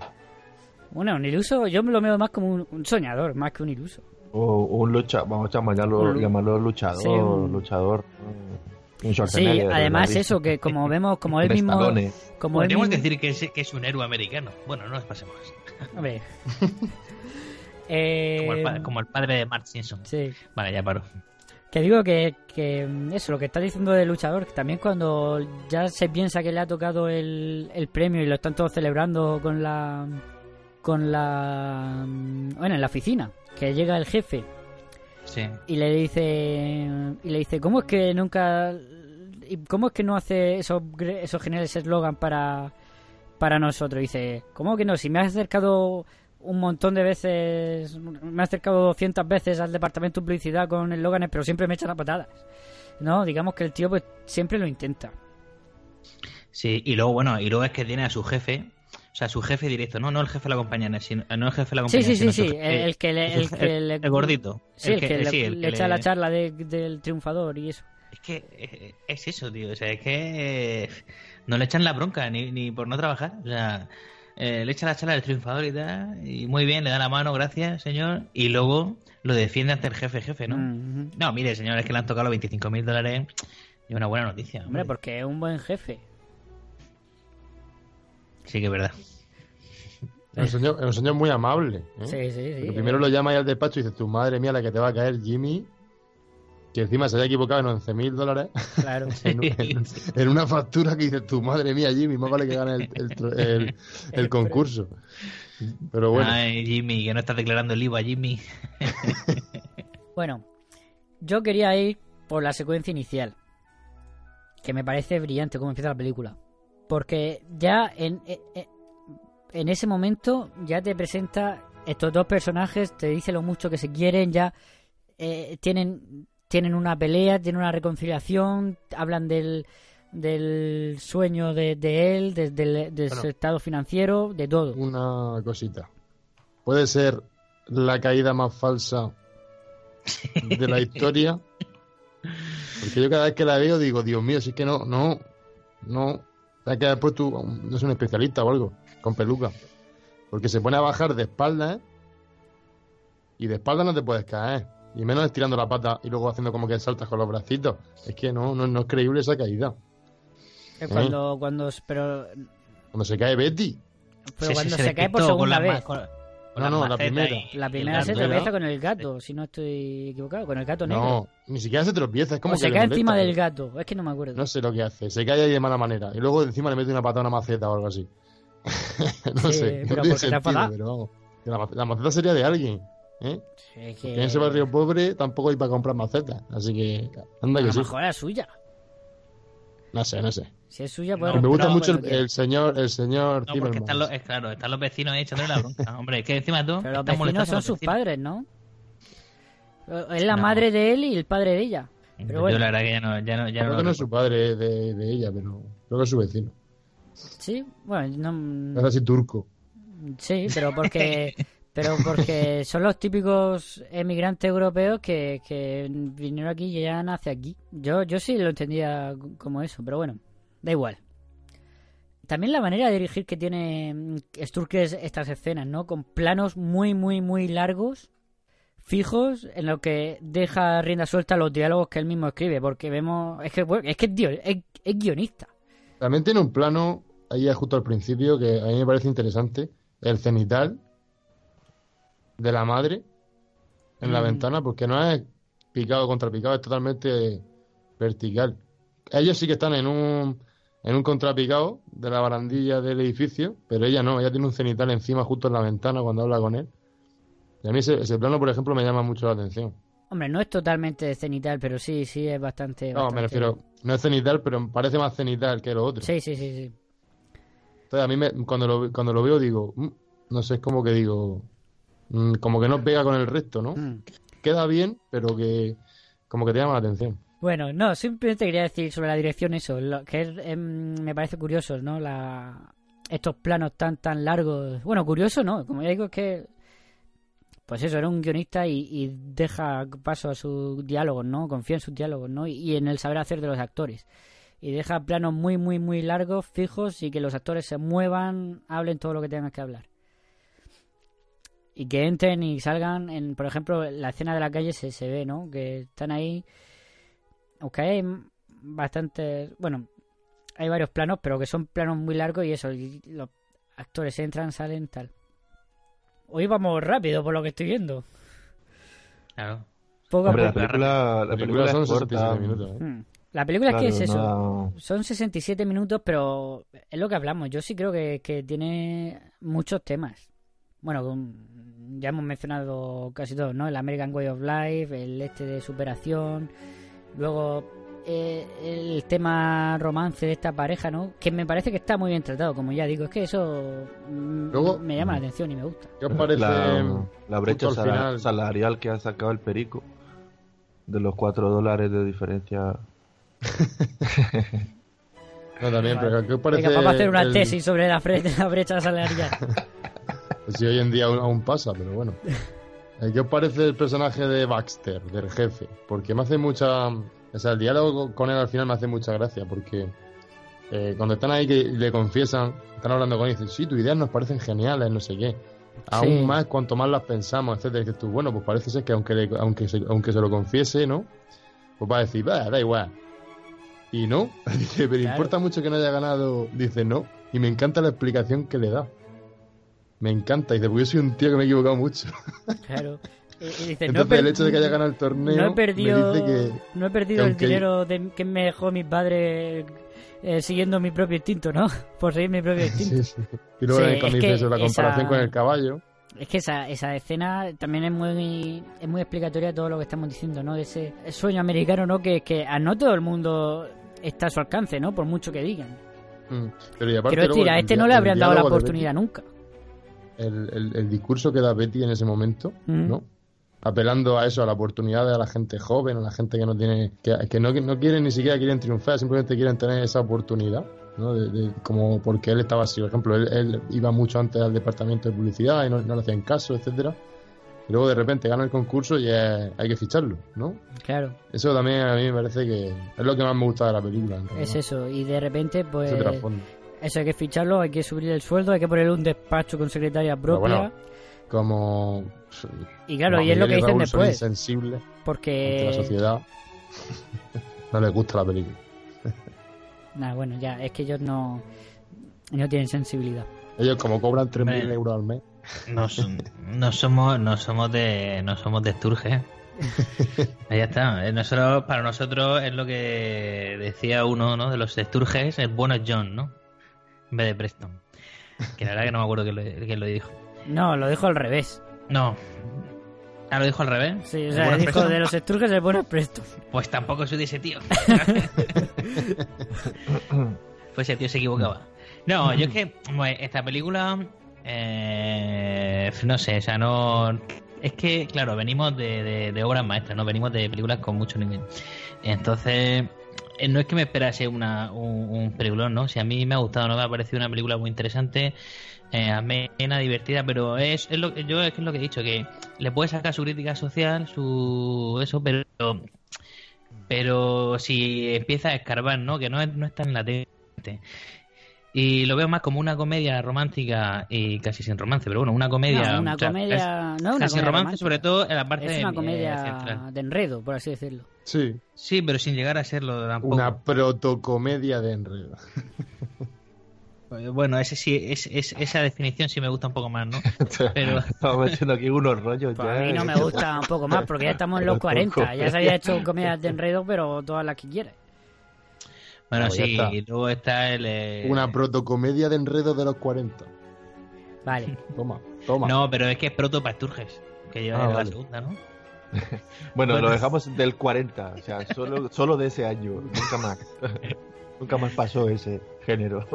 Bueno, un iluso yo me lo veo más como un, un soñador, más que un iluso. O un lucha, vamos a llamarlo, llamarlo luchador, Sí, un- luchador. Un Sí, además eso que como vemos, como él mismo, él Podríamos mismo, decir que es, que es un héroe americano. Bueno, no nos pasemos. A ver. Eh, Como el, pa- como el padre de Mark Simpson. Sí. Vale, ya paro. Que digo que, que eso, lo que está diciendo del luchador, que también cuando ya se piensa que le ha tocado el, el premio y lo están todos celebrando con la. con la. bueno, en la oficina, que llega el jefe Sí. y le dice. y le dice, ¿cómo es que nunca. ¿Cómo es que no hace esos, esos geniales eslogan para. para nosotros? Y dice, ¿cómo que no? Si me has acercado un montón de veces, me he acercado 200 veces al departamento de publicidad con eslóganes, pero siempre me echan a patadas. No, digamos que el tío pues siempre lo intenta. Sí, y luego, bueno, y luego es que tiene a su jefe. O sea, su jefe directo, no, no el jefe de la compañía, sino, no el jefe de la compañía. sí, sí, sino sí, jefe- el, que le... El, su- que el- le- el gordito. Sí, el, que, le, sí, echa la charla de- del triunfador y eso. Es que eh, es eso, tío. O sea, es que no le echan la bronca ni, ni por no trabajar. O sea, eh, le echa la charla del triunfador y tal. Y muy bien, le da la mano, gracias, señor. Y luego lo defiende ante el jefe, jefe, ¿no? No, mire, señor, es que le han tocado los 25 mil dólares. Y una buena noticia. Hombre, porque es un buen jefe. Sí que es verdad. Es un señor, es un señor muy amable. ¿eh? Sí, sí, sí. Porque primero lo llama ahí al despacho y dices, tu madre mía, la que te va a caer, Jimmy. Que encima se haya equivocado en 11 mil dólares Claro. en, en- en una factura que dices, tu madre mía, Jimmy, más vale que gane el, el tro- el- el concurso. Pero bueno, Ay, Jimmy, que no estás declarando el IVA, Jimmy. Bueno, yo quería ir por la secuencia inicial. Que me parece brillante cómo empieza la película. Porque ya en, en, en ese momento ya te presenta estos dos personajes, te dice lo mucho que se quieren, ya eh, tienen, tienen una pelea, tienen una reconciliación, hablan del, del sueño de, de él, de, su estado financiero, de todo. una cosita. Puede ser la caída más falsa de la historia. Porque yo cada vez que la veo digo, Dios mío, si es que no, no, no. Hay que después tú, no es un especialista o algo, con peluca. Porque se pone a bajar de espalda, ¿eh? Y de espalda no te puedes caer. Y menos estirando la pata y luego haciendo como que saltas con los bracitos. Es que no, no, no es creíble esa caída. Es cuando, cuando, pero, Cuando se cae Betty. pero Sí, cuando sí, se, cae por segunda vez. con No, no, la primera. y- La primera se tropieza con el gato, si no estoy equivocado, con el gato negro. No, ni siquiera se tropieza, es como o que se cae encima del gato, es que no me acuerdo. No sé lo que hace, se cae ahí de mala manera. Y luego encima le mete una patada a una maceta o algo así. no Sí, sé, pero no tiene porque te ha sentido, pero vamos. La, la maceta sería de alguien. ¿eh? Es que, Que en ese barrio pobre tampoco hay para comprar macetas. Así que anda a que lo sí. mejor es suya. No sé, no sé. Si es suya, pues. No, Me gusta no, mucho el, señor, el señor No, porque Timmermans. están los, es claro, están los vecinos ahí echándole la bronca. Hombre, es que encima tú. Pero los vecinos son los sus vecinos. padres, ¿no? Es la No. madre de él y el padre de ella. Pero Yo bueno. la verdad que ya no, ya no, ya Creo no que no es su padre de, de ella, pero creo que es su vecino. Sí, bueno, no... Es así turco. Sí, pero porque... pero porque son los típicos emigrantes europeos que, que vinieron aquí y ya nace aquí. Yo, yo sí lo entendía como eso, pero bueno, da igual. También la manera de dirigir que tiene Sturges estas escenas, ¿no? Con planos muy, muy, muy largos, fijos, en lo que deja rienda suelta los diálogos que él mismo escribe, porque vemos... Es que, bueno, es, que tío, es, es guionista. También tiene un plano, ahí justo al principio, que a mí me parece interesante, el cenital de la madre en la Mm. ventana, porque no es picado contra picado, es totalmente vertical. Ellos sí que están en un, en un contrapicado de la barandilla del edificio, pero ella no, ella tiene un cenital encima justo en la ventana cuando habla con él. Y a mí ese, ese plano, por ejemplo, me llama mucho la atención. Hombre, no es totalmente cenital, pero sí, sí es bastante... No, me refiero, no es cenital, pero parece más cenital que lo otro. Sí, sí, sí, sí. Entonces, a mí me- cuando, lo, cuando lo veo digo, "Mm", no sé, es como que digo, mm, como que no pega con el resto, ¿no? Mm. Queda bien, pero que como que te llama la atención. Bueno, no, simplemente quería decir sobre la dirección eso, lo que es, em, me parece curioso, ¿no? La, estos planos tan tan largos. Bueno, curioso, ¿no? Como ya digo, es que, pues eso, era un guionista y, deja paso a sus diálogos, ¿no? Confía en sus diálogos, ¿no? Y, y en el saber hacer de los actores. Y deja planos muy, muy, muy largos, fijos, y que los actores se muevan, hablen todo lo que tengan que hablar. Y que entren y salgan, en, por ejemplo, la escena de la calle se, se ve, ¿no? Que están ahí aunque hay bastantes, bueno, hay varios planos, pero que son planos muy largos y eso, y los actores entran, salen, tal. Hoy vamos rápido por lo que estoy viendo. Claro. Poco a la poco. película, la La película película son es corta. 67 minutos. ¿eh? Hmm. La película es que es Claro, eso, no- son 67 minutos, pero es lo que hablamos. Yo sí creo que, que tiene muchos temas. Bueno, ya hemos mencionado casi todos, ¿no? El American Way of Life, el este de superación, luego eh, el tema romance de esta pareja, ¿no? Que me parece que está muy bien tratado, como ya digo. Es que eso mm, Luego- me llama la atención y me gusta. ¿Qué os parece la, la brecha justo al sala- final? salarial que ha sacado el perico de los 4 dólares de diferencia No, también, pero ¿qué os parece Venga, vamos a hacer una el- tesis sobre la brecha salarial. Pues si hoy en día aún, aún pasa, pero bueno. Eh, ¿Qué os parece el personaje de Baxter, del jefe? Porque me hace mucha... O sea, el diálogo con él al final me hace mucha gracia, porque eh, cuando están ahí que le confiesan, están hablando con él y dicen, sí, tus ideas nos parecen geniales, no sé qué. Aún Sí. más cuanto más las pensamos, etcétera. Dices tú, bueno, pues parece ser que aunque, le- aunque, se, aunque se lo confiese, ¿no? Pues va a decir, va, da igual. Y no, dice, pero Claro. importa mucho que no haya ganado. Dice, no. Y me encanta la explicación que le da. Me encanta. Dice, porque yo soy un tío que me he equivocado mucho. Claro. Y- y dice, Entonces, no el hecho de que haya ganado el torneo no he perdido, me dice que, no he perdido que el dinero de, que me dejó mi padre eh, siguiendo mi propio instinto, ¿no? Por seguir mi propio instinto. Sí, sí. Y luego Sí, cuando la comparación esa- con el caballo. Es que esa, esa escena también es muy es muy explicatoria de todo lo que estamos diciendo, ¿no? Ese sueño americano, ¿no? Que, que a no todo el mundo está a su alcance, ¿no? Por mucho que digan. Mm. Pero y aparte Quiero decir, luego a este no le habrían dado la oportunidad nunca. El, el- el discurso que da Betty en ese momento, Mm. ¿no? Apelando a eso, a la oportunidad de la gente joven, a la gente que no tiene, que, que no, no quieren ni siquiera quieren triunfar, simplemente quieren tener esa oportunidad, ¿no? De, de- como porque él estaba así, por ejemplo, él, él iba mucho antes al departamento de publicidad y no, no le hacían caso, etcétera. Y luego de repente gana el concurso y es- hay que ficharlo, ¿no? Claro, Eso también a mí me parece que es lo que más me gusta de la película. es eso. Y de repente, pues. Eso hay que ficharlo, hay que subir el sueldo, hay que ponerle un despacho con secretaria propia. bueno, como. y claro, como y es lo que dicen después. insensibles ante la Porque. sociedad. no les gusta la película. Nada, bueno, ya, es que ellos no. No tienen sensibilidad. Ellos, como cobran 3.000 Hombre. euros al mes. No, son- no somos no somos de no somos de Sturge. Ahí está. Eh, Nosotros, para nosotros es lo que decía uno ¿no? de los Sturges, el bueno es John, ¿no? En vez de Preston. Que la verdad que no me acuerdo quién lo, quién lo dijo. No, lo dijo al revés. No. Ah, lo dijo al revés. Sí, o ¿El sea, dijo Preston? de los Sturges el bueno es Preston. Pues tampoco soy de ese tío. pues ese tío se equivocaba. No, yo es que bueno, esta película, eh, no sé, o sea, no... Es que, claro, venimos de, de- de obras maestras, ¿no? Venimos de películas con mucho nivel. Entonces, no es que me esperase una, un, un ¿no? Si a mí me ha gustado, no me ha parecido una película muy interesante, eh, amena, divertida, pero es, es lo yo es, que es lo que he dicho, que le puede sacar su crítica social, su eso, pero pero si empieza a escarbar, ¿no? Que no es, no es tan latente. Y lo veo más como una comedia romántica y casi sin romance, pero bueno, una comedia. No, una o sea, comedia. es- No, una casi comedia romance, romántica. sobre todo en la parte Es una eh, comedia de enredo, por así decirlo. Sí, Sí, pero sin llegar a serlo tampoco. una protocomedia de enredo. Bueno, ese sí, es, es- esa definición sí me gusta un poco más, ¿no? Pero Estamos metiendo aquí unos rollos Pues ya. a mí no me gusta un poco más, porque ya estamos en los Pero tampoco. 40. Ya se había hecho comedias de enredo, pero todas las que quieras. Bueno, Ah, ya sí, está. y luego está el... eh, Una protocomedia de enredo de los 40. Vale. Toma, toma. No, pero es que es Proto Pasturges, que lleva Ah, la segunda, ¿no? Bueno, Bueno. lo dejamos del 40, o sea, solo, solo de ese año, nunca más. nunca más pasó ese género.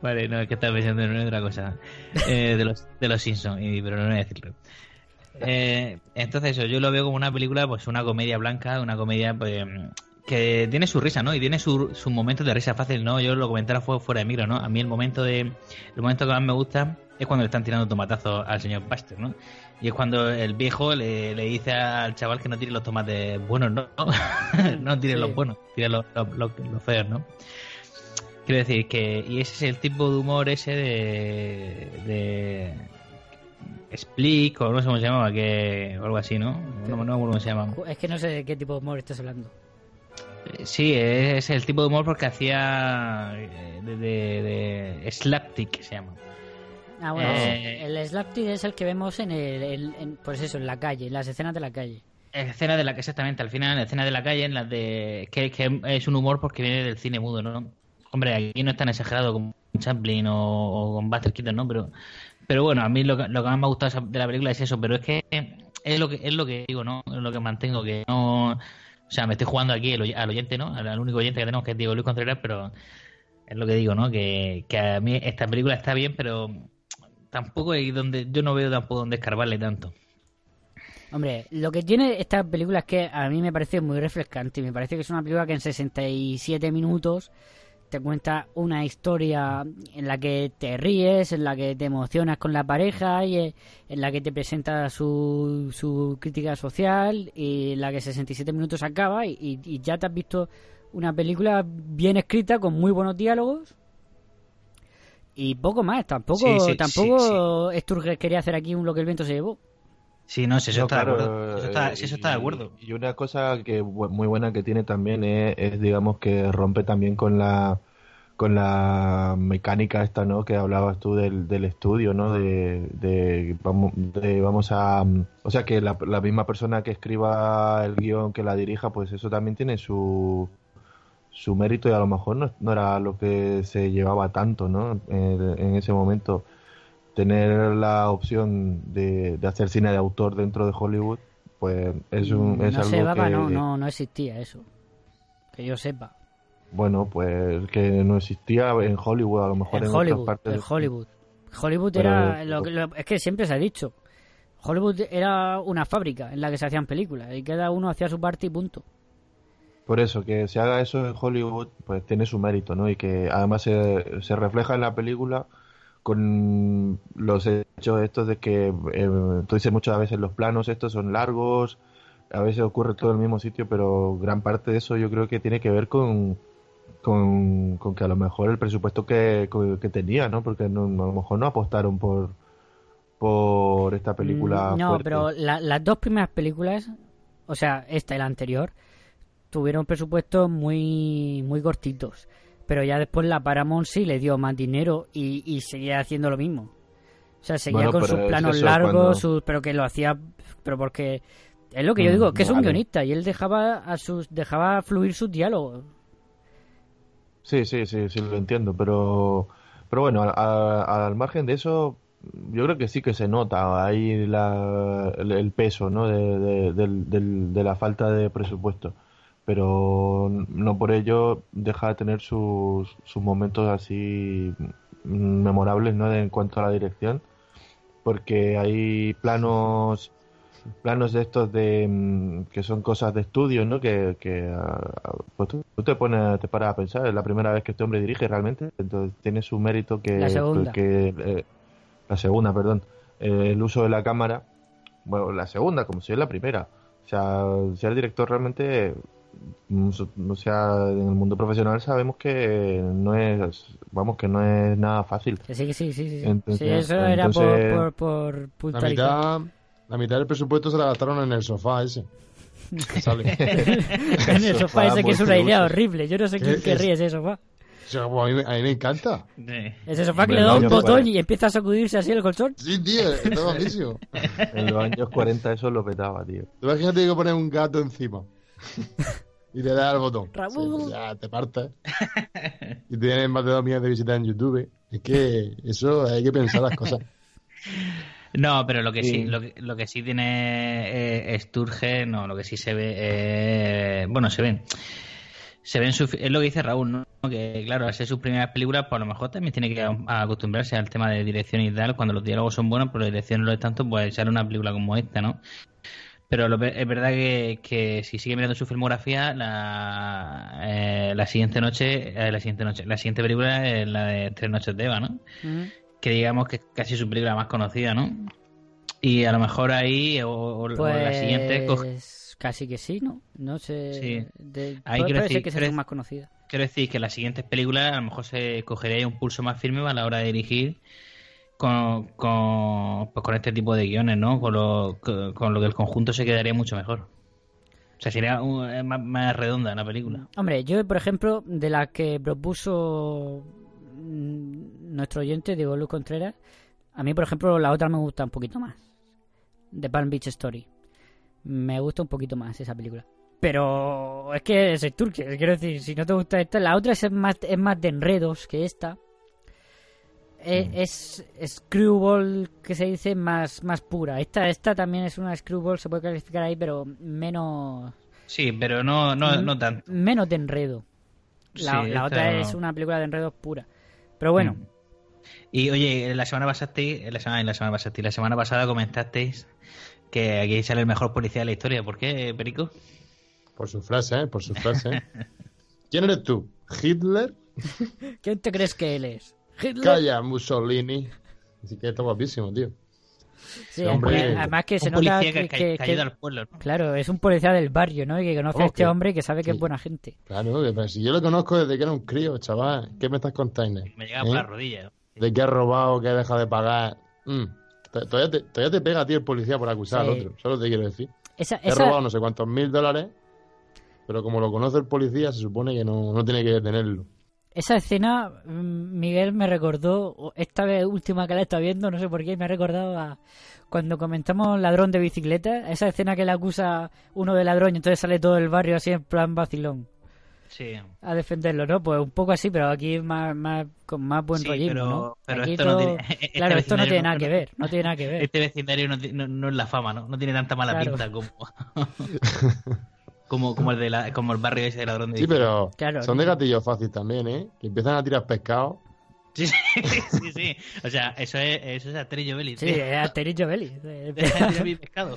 vale, no, es que estaba pensando en otra cosa. Eh, de los de los Simpsons, y- pero no voy a decirlo. Eh, entonces, eso, yo lo veo como una película, pues una comedia blanca, una comedia pues, que tiene su risa, ¿no? Y tiene su, su momento de risa fácil, ¿no? Yo lo comentara fue fuera de micro, ¿no? A mí el momento de el momento que más me gusta es cuando le están tirando tomatazos al señor Baxter, ¿no? Y es cuando el viejo le, le dice al chaval que no tire los tomates buenos, ¿no? no tire Sí. los buenos, tire los, los, los- los feos, ¿no? Quiero decir que, y ese es el tipo de humor ese de, de Split, o no sé cómo se llamaba, que, o algo así, ¿no? No, no me acuerdo cómo se llama. Es que no sé de qué tipo de humor estás hablando. Sí, es el tipo de humor porque hacía eh, de, de, de slapstick, se llama. Ah, bueno, Eh, el slapstick es el que vemos en el, en- en- pues eso, en la calle, en las escenas de la calle. Escena de la que exactamente, al final, la escena de la calle, en las de. Que, que es un humor porque viene del cine mudo, ¿no? Hombre, aquí no es tan exagerado como Chaplin o, o con Buster Keaton, ¿no? Pero, pero bueno, a mí lo que, lo que más me ha gustado de la película es eso, pero es que es lo que es lo que digo, ¿no? Es lo que mantengo, que no. O sea, me estoy jugando aquí al oyente, ¿no? Al, único oyente que tenemos, que es Diego Luis Contreras, pero es lo que digo, ¿no? Que, que a mí esta película está bien, pero tampoco hay donde. Yo no veo tampoco donde escarbarle tanto. Hombre, lo que tiene esta película es que a mí me parece muy refrescante. Me parece que es una película que en 67 minutos te cuenta una historia en la que te ríes, en la que te emocionas con la pareja y eh, en la que te presenta su, su crítica social y en la que 67 minutos acaba y, y- y ya te has visto una película bien escrita con muy buenos diálogos y poco más. Tampoco, Sí, sí, tampoco Sturges quería hacer aquí un lo que el viento se llevó. Sí, no, si eso No, está claro, de acuerdo. Si eso está, si eso está de y- acuerdo. Y una cosa que muy buena que tiene también es, es, digamos, que rompe también con la con la mecánica esta, ¿no? Que hablabas tú del, del estudio, ¿no? De, de, vamos, de vamos a... O sea, que la, la misma persona que escriba el guion, que la dirija, pues eso también tiene su, su mérito y a lo mejor no, no era lo que se llevaba tanto, ¿no? En, en ese momento tener la opción de, de hacer cine de autor dentro de Hollywood, pues es, un, es no algo sé, Baba, que, no, no, no existía eso. Que yo sepa. bueno, pues que no existía en Hollywood, a lo mejor En en, Hollywood, otras partes. en de- Hollywood. Hollywood Pero- era. lo que- lo- es que siempre se ha dicho. Hollywood era una fábrica en la que se hacían películas y cada uno hacía su parte y punto. Por eso, que se haga eso en Hollywood, pues tiene su mérito, ¿no? Y que además se, se refleja en la película con los hechos estos de que, eh, tú dices muchas veces los planos estos son largos, a veces ocurre todo en el mismo sitio, pero gran parte de eso yo creo que tiene que ver con, con, con que a lo mejor el presupuesto que, que tenía, ¿no? Porque no, a lo mejor no apostaron por, por esta película. Mm, no, fuerte. pero la- las dos primeras películas, o sea, esta y la anterior, tuvieron presupuestos muy, muy cortitos. Pero ya después la Paramount sí le dio más dinero y, y seguía haciendo lo mismo. O sea, seguía Bueno, con sus es planos largos, cuando- sus, pero que lo hacía, pero porque es lo que yo Mm, digo, que es un guionista y él dejaba a sus, dejaba fluir sus diálogos. Sí, sí, sí, sí, lo entiendo, pero, pero bueno, al, al- al margen de eso, yo creo que sí que se nota ahí la, el, el peso, ¿no? de, de, de la falta de presupuesto, pero no por ello deja de tener sus, sus momentos así memorables, ¿no? De- en cuanto a la dirección, porque hay planos planos de estos de mm, que son cosas de estudio, ¿no? Que, que ah, pues tú, tú te pones, te paras a pensar, es la primera vez que este hombre dirige realmente, entonces tiene su mérito que, La segunda. que eh, la segunda, perdón, eh, el uso de la cámara, bueno, la segunda, como si es la primera, o sea, ser director realmente, o sea, en el mundo profesional sabemos que no es, vamos, que no es nada fácil. Sí, sí, sí, sí. sí. Entonces- Sí, eso era por, entonces- por, por La mitad, la mitad del presupuesto se la gastaron en el sofá ese. sale. en el sofá ese que es una idea horrible. Yo no sé quién querría ese sofá. O sea, a, mí, me- a mí me encanta. Ese sofá que le da un botón y empieza a sacudirse así el colchón. Sí, tío, está buenísimo. En los años 40 eso lo petaba, tío. Tú imagínate que pones un gato encima y te das al botón. Raúl. Sí, ya te partes. Y tienes más de dos millones de visitas en YouTube. Es que eso hay que pensar las cosas. No, pero lo que sí, Sí. lo que, lo que sí tiene eh, Sturge, no, lo que sí se ve, eh, bueno, se ven. Se ven sufi- es lo que dice Raúl, ¿no? Que claro, al ser sus primeras películas, pues a lo mejor también tiene que acostumbrarse al tema de dirección y tal. Cuando los diálogos son buenos, pero la dirección no lo es tanto, pues sale una película como esta, ¿no? Pero lo, es verdad que, que si sigue mirando su filmografía, la, eh, la siguiente noche, eh, la siguiente noche, la siguiente película es la de Tres Noches de Eva, ¿no? que digamos que es casi su película más conocida, ¿no? Y a lo mejor ahí o, o- o la siguiente coge- Pues casi que sí, ¿no? No sé. Sí. De, Ahí puede, ser decir- que sea más conocida. quiero decir que las siguientes películas a lo mejor se cogería un pulso más firme a la hora de dirigir con, con, pues con este tipo de guiones, ¿no? Con lo, con, lo que el conjunto se quedaría mucho mejor. O sea, sería eh, más, redonda la película. Hombre, yo, por ejemplo, de las que propuso mm, nuestro oyente, Diego Luis Contreras, a mí, por ejemplo, la otra me gusta un poquito más. The Palm Beach Story. Me gusta un poquito más esa película. Pero es que es turque, quiero decir, si no te gusta esta, la otra es más, es más de enredos que esta. Eh, Es, es screwball que se dice más, más pura. Esta, esta también es una screwball, se puede calificar ahí, pero menos, Sí, pero no, no, no tanto. menos de enredo. La, Sí, la esta otra no. es una película de enredos pura. Pero bueno, Mm. Y oye, la semana pasada, la semana, la semana pasada, la semana pasada comentasteis que aquí sale el mejor policía de la historia. ¿Por qué, Perico? Por su frase, ¿eh? Por su frase. ¿Quién eres tú? ¿Hitler? ¿quién te crees que él es? Hitler. Calla, Mussolini. Así que está guapísimo, tío. Sí, hombre. además que se nota que, que, que- al pueblo. ¿no? claro, es un policía del barrio, ¿no? Y que conoce a este hombre y que sabe que es buena gente. Claro, pero si yo lo conozco desde que era un crío, chaval. ¿Qué me estás contando? Me llega por ¿Eh? la rodilla. ¿no? De que ha robado, que ha dejado de pagar. Mm. Todavía te, todavía te pega a ti el policía por acusar Sí. al otro. Solo te quiero decir. Esa, Te ha esa- robado no sé cuántos mil dólares, pero como lo conoce el policía, se supone que no, no tiene que detenerlo. Esa escena, mm, Miguel me recordó, esta vez última que la he estado viendo, no sé por qué, me ha recordado a cuando comentamos ladrón de bicicleta, esa escena que le acusa uno de ladrón y entonces sale todo el barrio así en plan vacilón Sí. a defenderlo, ¿no? Pues un poco así, pero aquí más, más con más buen Sí, rollismo, pero- ¿no? pero Aquí esto no tiene- este claro, esto no tiene no- nada que ver, no tiene nada que ver. Este vecindario no, no- no es la fama, ¿no? No tiene tanta mala Claro. pinta como, como, como, el de la, como el barrio ese de ladrón de Sí, pero Claro. son de gatillo fácil también, ¿eh? Que empiezan a tirar pescado. Sí, sí, sí, sí. O sea, eso es, eso es Asterillo Belli. Sí, es Deja de tirar mi pescado.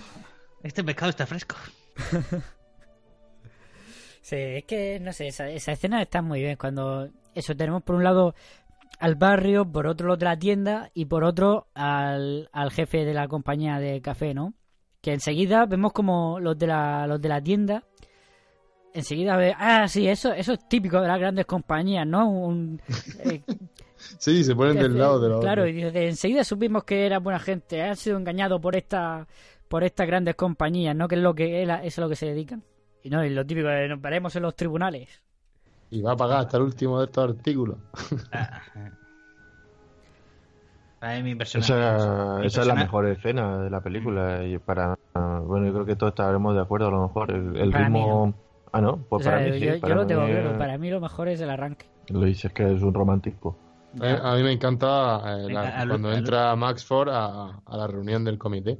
Este pescado está fresco. Sí, es que, no sé, esa, esa escena está muy bien. Cuando eso tenemos por un lado al barrio, por otro lo de la tienda y por otro al, al jefe de la compañía de café, ¿no? Que enseguida vemos como los de la, los de la tienda enseguida ve, ah, sí, eso, eso es típico de las grandes compañías, ¿no? Un, eh, Sí, se ponen del lado de los Claro, otros. y dice, enseguida supimos que era buena gente, han sido engañados por esta por estas grandes compañías, ¿no? Que es lo que es, la- eso es a lo que se dedican. Y no, y lo típico de nos veremos en los tribunales. Y va a pagar hasta el último de estos artículos. A mí mi personaje. Esa, mi esa es la mejor escena de la película y para bueno yo creo que todos estaremos de acuerdo a lo mejor el, el ritmo ah no pues O sea, para mí sí yo, yo para lo tengo mí, claro, para mí lo mejor es el arranque. lo dices que es un romántico A, a mí me encanta eh, la- Venga, cuando al- entra Max Ford a, a la reunión del comité,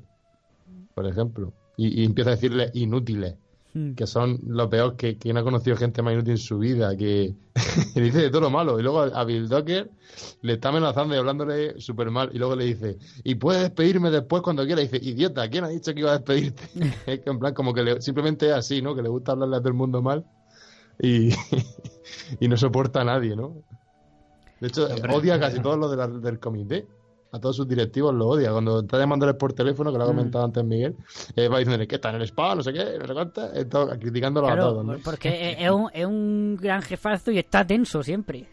por ejemplo, y, y empieza a decirle inútiles. Mm. que son lo peor que, que no ha conocido gente más inútil en su vida, que, que dice de todo lo malo. Y luego a Bill Docker le está amenazando y hablándole súper mal. Y luego le dice, y puedes despedirme después cuando quieras. Y dice, idiota, ¿quién ha dicho que iba a despedirte? es que en plan, como que le- simplemente es así, ¿no? Que le gusta hablarle a todo el mundo mal y, y no soporta a nadie, ¿no? De hecho, odia a casi todos los de la- del comité. A todos sus directivos lo odia. Cuando está llamándoles por teléfono, que lo ha Mm. comentado antes Miguel, eh, va diciéndole que está en el spa, no sé qué, no sé cuánto, eh, criticándolo a todos. ¿no? porque es, un, es un gran jefazo y está tenso siempre.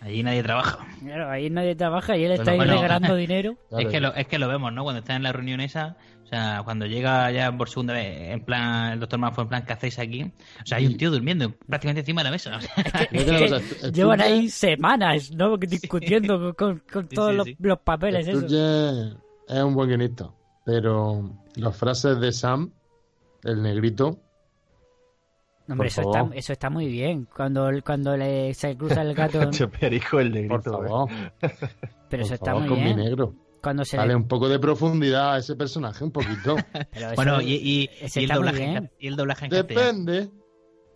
Allí nadie trabaja. Claro, ahí nadie trabaja y él está Bueno, ahí regalando dinero. Es que, lo, es que lo vemos, ¿no? Cuando está en la reunión esa, o sea, cuando llega ya por segunda vez, en plan, el doctor Manfo, en plan, ¿qué hacéis aquí? O sea, hay un tío durmiendo prácticamente encima de la mesa. o sea, Es que llevan ahí semanas, ¿no? Discutiendo con, con- con todos sí, los, sí. los papeles, eso. Es un buen guionista, pero las frases de Sam, el negrito, No, hombre, por eso favor. está, eso está muy bien. Cuando, cuando le, se cruza el gato. Che, perico el por negrito. favor, Pero eso por está favor, muy con mi bien. negro. Cuando se Dale le- un poco de profundidad a ese personaje, un poquito. pero bueno, y, y- el doblaje en, y el doblaje en castellano. Depende,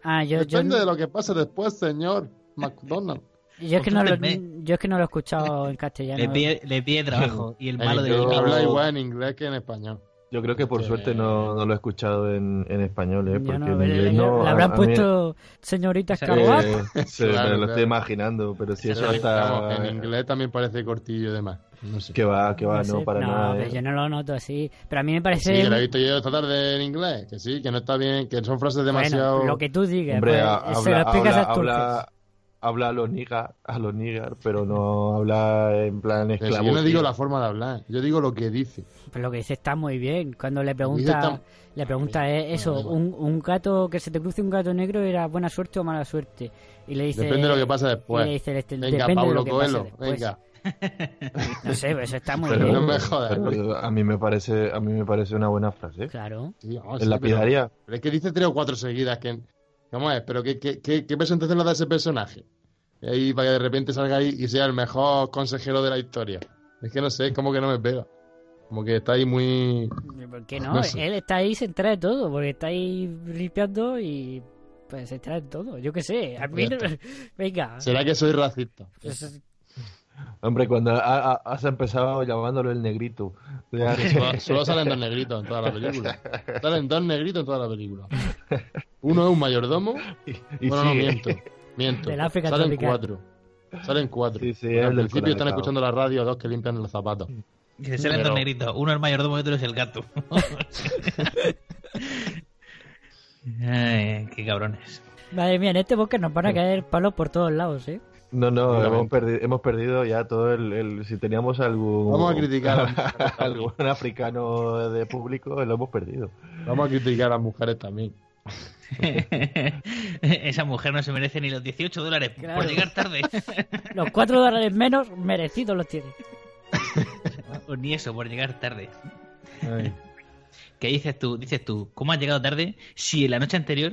Ah, yo, yo, depende de lo que pase después, señor McDonald. yo es que no lo, yo es que no lo he escuchado en castellano. Le pide, le pide trabajo. Y el malo de habla igual en inglés que en español. Yo creo que por Sí. suerte no, no lo he escuchado en, en español, ¿eh? Porque no, en le, inglés le- no, le a- habrán a puesto señorita. Eh, Claro, me lo claro. estoy imaginando, pero si eso está... en inglés también parece cortillo y demás. No sé. Que va, que va, no, sé, para no, nada. pero ¿eh? yo no lo noto así. Pero a mí me Sí, parece. que la he visto yo esta tarde en inglés, que sí, que no está bien, que son frases demasiado... Bueno, lo que tú digas. Hombre, pues, ha- se lo habla, explicas habla, a habla, habla a los niggas, a los niggas, pero no habla en plan Pero esclavo. yo no digo la forma de hablar, yo digo lo que dice. Pues lo que dice está muy bien. Cuando le pregunta, está- le pregunta eh, eso, un, un gato que se te cruce un gato negro era buena suerte o mala suerte. Y le dice, Depende de lo que pase después. y le dice, este, Venga, depende de Pablo lo que Coelho, venga. No sé, pero eso está muy Pero, bien. no me jodas, pero a mí me parece, a mí me parece una buena frase. Claro. Sí, vamos, En sí, la pero- pidaría. Pero es que dice tres o cuatro seguidas que... Vamos a ver, pero ¿qué, qué, qué, qué presentación le da ese personaje? Y ahí para que de repente salga ahí y sea el mejor consejero de la historia. Es que no sé, es como que no me pega. Como que está ahí muy... ¿Por qué no? No sé. Él está ahí, se entera de todo, porque está ahí limpiando y pues se entera de todo. Yo qué sé. A mí no- Venga. ¿Será que soy racista? Pues, Hombre, cuando ha- ha- has empezado llamándolo el negrito. Solo, solo salen dos negritos en toda la película. Salen dos negritos en toda la película. Uno es un mayordomo. y bueno, no, miento. Miento. Del África Salen tropical. cuatro. Salen cuatro. Sí, sí, el al principio están escuchando la radio dos que limpian los zapatos. Que se salen Pero- dos negritos. Uno es el mayordomo y otro es el gato. Ay, qué cabrones. Madre mía, en este bosque nos van a caer palos por todos lados, ¿eh? No, no, hemos perdido, hemos perdido ya todo el, el- Si teníamos algún. Vamos a criticar algún africano de público, lo hemos perdido. Vamos a criticar a las mujeres también. Esa mujer no se merece ni los 18 dólares Claro. por llegar tarde. Los cuatro dólares menos merecidos los tiene. o ni eso, por llegar tarde. Ay. ¿Qué dices tú? Dices tú, ¿cómo has llegado tarde si en la noche anterior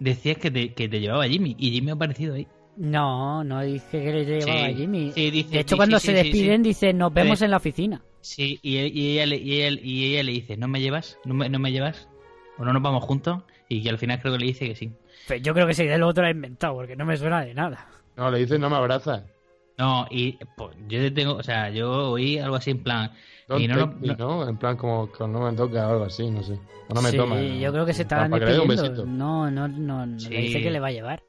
decías que te, que te llevaba Jimmy y Jimmy ha aparecido ahí? No, no dije que le llevaba Sí, a Jimmy. sí, dice- de hecho, sí, cuando sí, se sí, despiden, sí. dice, nos vemos Sí. en la oficina. Sí, y, él- y ella, le, y, él- y ella le dice, ¿no me llevas? ¿No me, no me llevas? ¿O no nos vamos juntos? Y que al final creo que le dice que sí. Pues yo creo que ese lo otro lo ha inventado, porque no me suena de nada. No, le dices no me abrazas. No, y pues, yo te tengo, o sea, yo oí algo así en plan... Y no, no- me, ¿no? En plan como que no me toca o algo así, no sé. O no me sí, toma. yo creo que se estaban despidiendo. besito. No, no, no, no Sí. le dice que le va a llevar.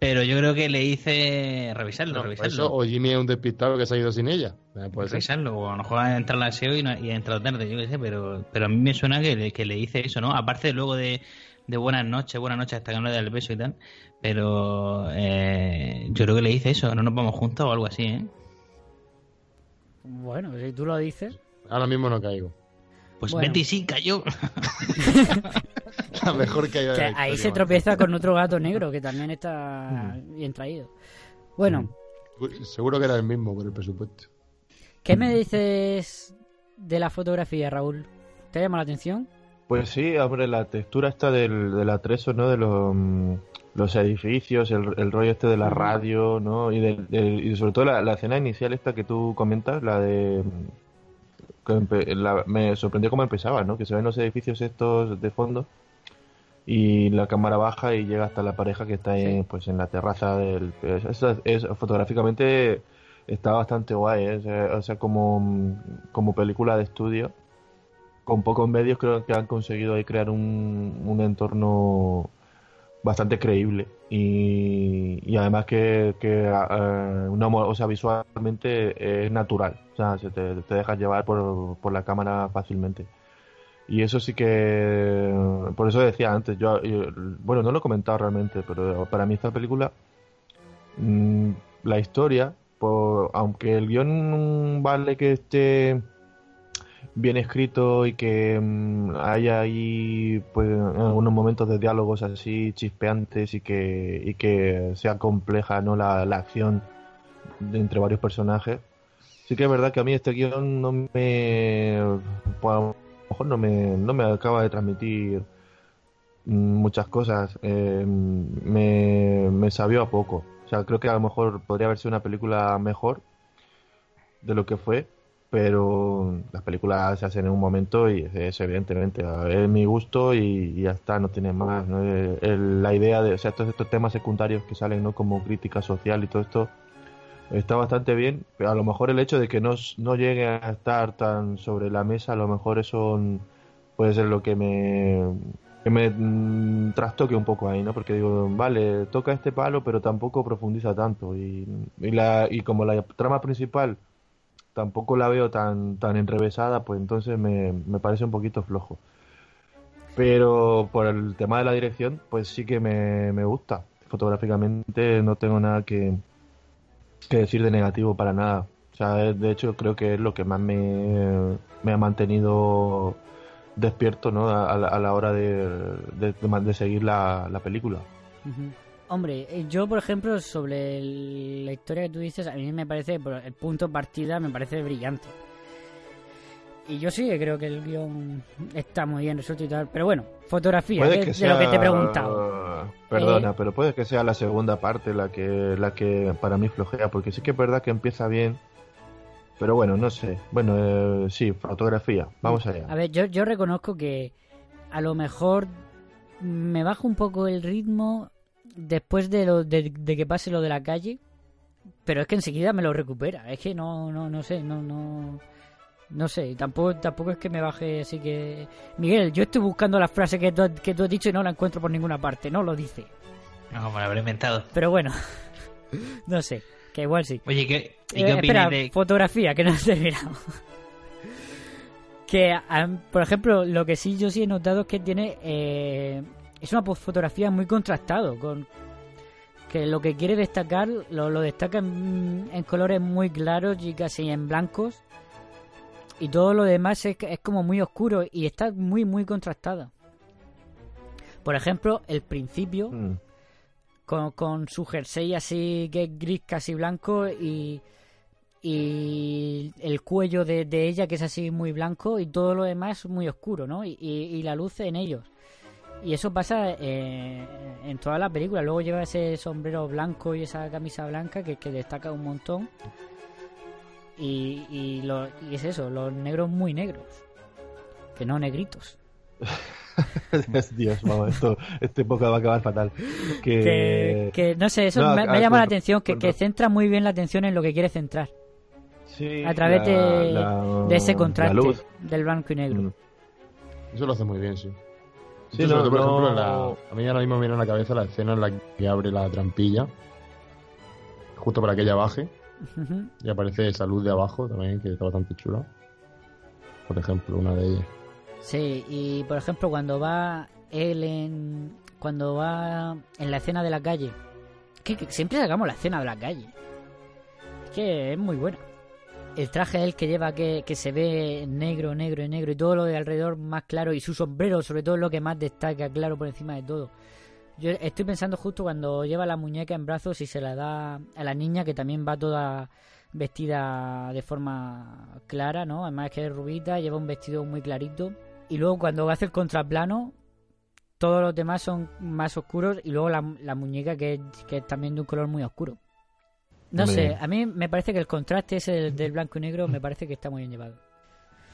Pero yo creo que le hice revisarlo, No, revisarlo. eso, o Jimmy es un despistado que se ha ido sin ella. Eh, Puede ser. revisarlo, o a lo mejor ha entrado al SEO y, no, y ha entrado tarde, yo qué sé, pero, pero a mí me suena que le, que le dice eso, ¿no? Aparte luego de, de buenas noches, buenas noches hasta que no le da el beso y tal, pero eh, yo creo que le dice eso, no nos vamos juntos o algo así, ¿eh? Bueno, si tú lo dices. Ahora mismo no caigo. Pues Bueno. Betty sí cayó. La mejor que la ahí historia, se man. tropieza con otro gato negro que también está bien traído. Bueno, Seguro que era el mismo por el presupuesto. ¿qué me dices de la fotografía, Raúl? ¿Te llama la atención? Pues sí, hombre, la textura esta del, del atrezo, ¿no? De los, mm, los edificios, el, el rollo este de la radio, ¿no? Y, del- del- y sobre todo la, la escena inicial esta que tú comentas, la de... que empe- la- me sorprendió cómo empezaba, ¿no? Que se ven los edificios estos de fondo y la cámara baja y llega hasta la pareja que está en, pues en la terraza del eso es, fotográficamente está bastante guay ¿eh? o sea, como, como película de estudio con pocos medios creo que han conseguido ahí crear un, un entorno bastante creíble y, y además que, que eh, o sea, visualmente es natural, o sea, se te, te dejas llevar por, por la cámara fácilmente. Y eso sí que, por eso decía antes, yo, bueno, no lo he comentado realmente, pero para mí esta película, mm, la historia, por, aunque el guion vale que esté bien escrito y que mm, haya ahí pues algunos momentos de diálogos así chispeantes y que y que sea compleja no la, la acción entre varios personajes. Sí que es verdad que a mí este guion no me pues, a lo mejor no me no me acaba de transmitir muchas cosas. Eh, me me sabió a poco. O sea creo que a lo mejor podría haber sido una película mejor de lo que fue pero las películas se hacen en un momento y es, evidentemente es mi gusto y, ya está, no tiene más. la idea de, o sea, todos estos temas secundarios que salen, ¿no? Como crítica social y todo esto, está bastante bien, pero a lo mejor el hecho de que no, no llegue a estar tan sobre la mesa, a lo mejor eso puede ser lo que me, que me mm, trastoque un poco ahí, ¿no? Porque digo, vale, toca este palo, pero tampoco profundiza tanto. Y, y, la, y como la trama principal tampoco la veo tan, tan enrevesada, pues entonces me, me parece un poquito flojo. Pero por el tema de la dirección, pues sí que me, me gusta. Fotográficamente no tengo nada que, que decir de negativo para nada. O sea, de hecho creo que es lo que más me, me ha mantenido despierto ¿no? a, a la hora de, de, seguir la, la película. Hombre, eh, yo por ejemplo sobre la historia que tú dices, a mí me parece, el punto de partida me parece brillante. Y yo sí creo que el guion está muy bien resuelto y tal. Pero bueno, fotografía, de lo que te he preguntado. Perdona, eh, pero puede que sea la segunda parte la que, la que para mí flojea, porque sí que es verdad que empieza bien. Pero bueno, no sé. Bueno, eh, sí, fotografía. Vamos allá. A ver, yo, yo reconozco que a lo mejor me bajo un poco el ritmo después de, lo, de, que pase lo de la calle, pero es que enseguida me lo recupera. Es que no, no, no sé, no, no, no sé. Tampoco, tampoco es que me baje así que. Miguel, yo estoy buscando la frase que tú, que tú has dicho y no la encuentro por ninguna parte. No lo dice. No, me la habré inventado. Pero bueno, no sé, que igual sí. Oye, ¿qué, ¿y qué eh, espera, de... fotografía, que no he terminado. que, por ejemplo, lo que sí yo sí he notado es que tiene eh, es una fotografía muy contrastado, con que lo que quiere destacar lo, lo destaca en, colores muy claros y casi en blancos y todo lo demás es, es como muy oscuro y está muy muy contrastada. Por ejemplo, el principio mm. con, con su jersey así que es gris casi blanco y y el cuello de, de, ella que es así muy blanco y todo lo demás muy oscuro, ¿no? Y, y la luz en ellos. Y eso pasa eh, en toda la película. Luego lleva ese sombrero blanco y esa camisa blanca que, que destaca un montón. Y, y, lo, y es eso, los negros muy negros. Que no negritos. Dios, vamos, esto, esta época va a acabar fatal. Que, que, no sé, eso me, llama la atención, que, que, centra muy bien la atención en lo que quiere centrar. Sí, a través de, de, ese contraste del blanco y negro. Mm. Eso lo hace muy bien, sí. Sí, por ejemplo, a mí ahora mismo me viene a la cabeza la escena en la que abre la trampilla, justo para que ella baje, y aparece esa luz de abajo también, que está bastante chula. Por ejemplo, una de ellas. Sí, y por ejemplo, cuando va él en. Cuando va en la escena de la calle, que, que siempre sacamos la escena de la calle, es que es muy buena el traje él que lleva que, que, se ve negro, negro y negro y todo lo de alrededor más claro y su sombrero sobre todo lo que más destaca claro por encima de todo. Yo estoy pensando justo cuando lleva la muñeca en brazos y se la da a la niña que también va toda vestida de forma clara, ¿no? Además que es rubita, lleva un vestido muy clarito. Y luego cuando hace el contraplano, todos los demás son más oscuros y luego la, la muñeca que, que es también de un color muy oscuro. No sé, a mí me parece que el contraste ese del, blanco y negro me parece que está muy bien llevado.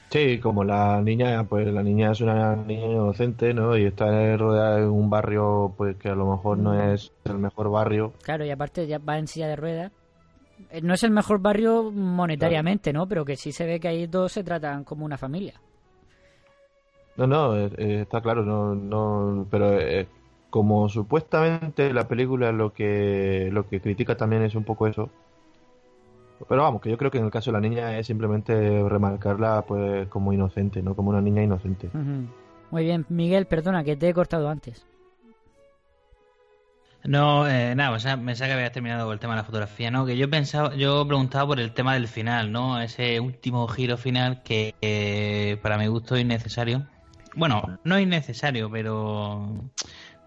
Sí, como la niña, pues la niña es una niña inocente, ¿no? Y está rodeada de un barrio, pues que a lo mejor no es el mejor barrio. Claro, y aparte ya va en silla de ruedas. Eh, No es el mejor barrio monetariamente, ¿no? Pero que sí se ve que ahí todos se tratan como una familia. No, no, eh, eh, está claro, no, no, pero eh, como supuestamente la película lo que lo que critica también es un poco eso. Pero vamos, que yo creo que en el caso de la niña es simplemente remarcarla pues como inocente, no como una niña inocente. Muy bien, Miguel, perdona que te he cortado antes. No, eh, nada, o sea, pensaba que habías terminado con el tema de la fotografía, ¿no? Que yo pensaba, yo preguntaba por el tema del final, ¿no? Ese último giro final que eh, para mi gusto es innecesario. Bueno, no es innecesario, pero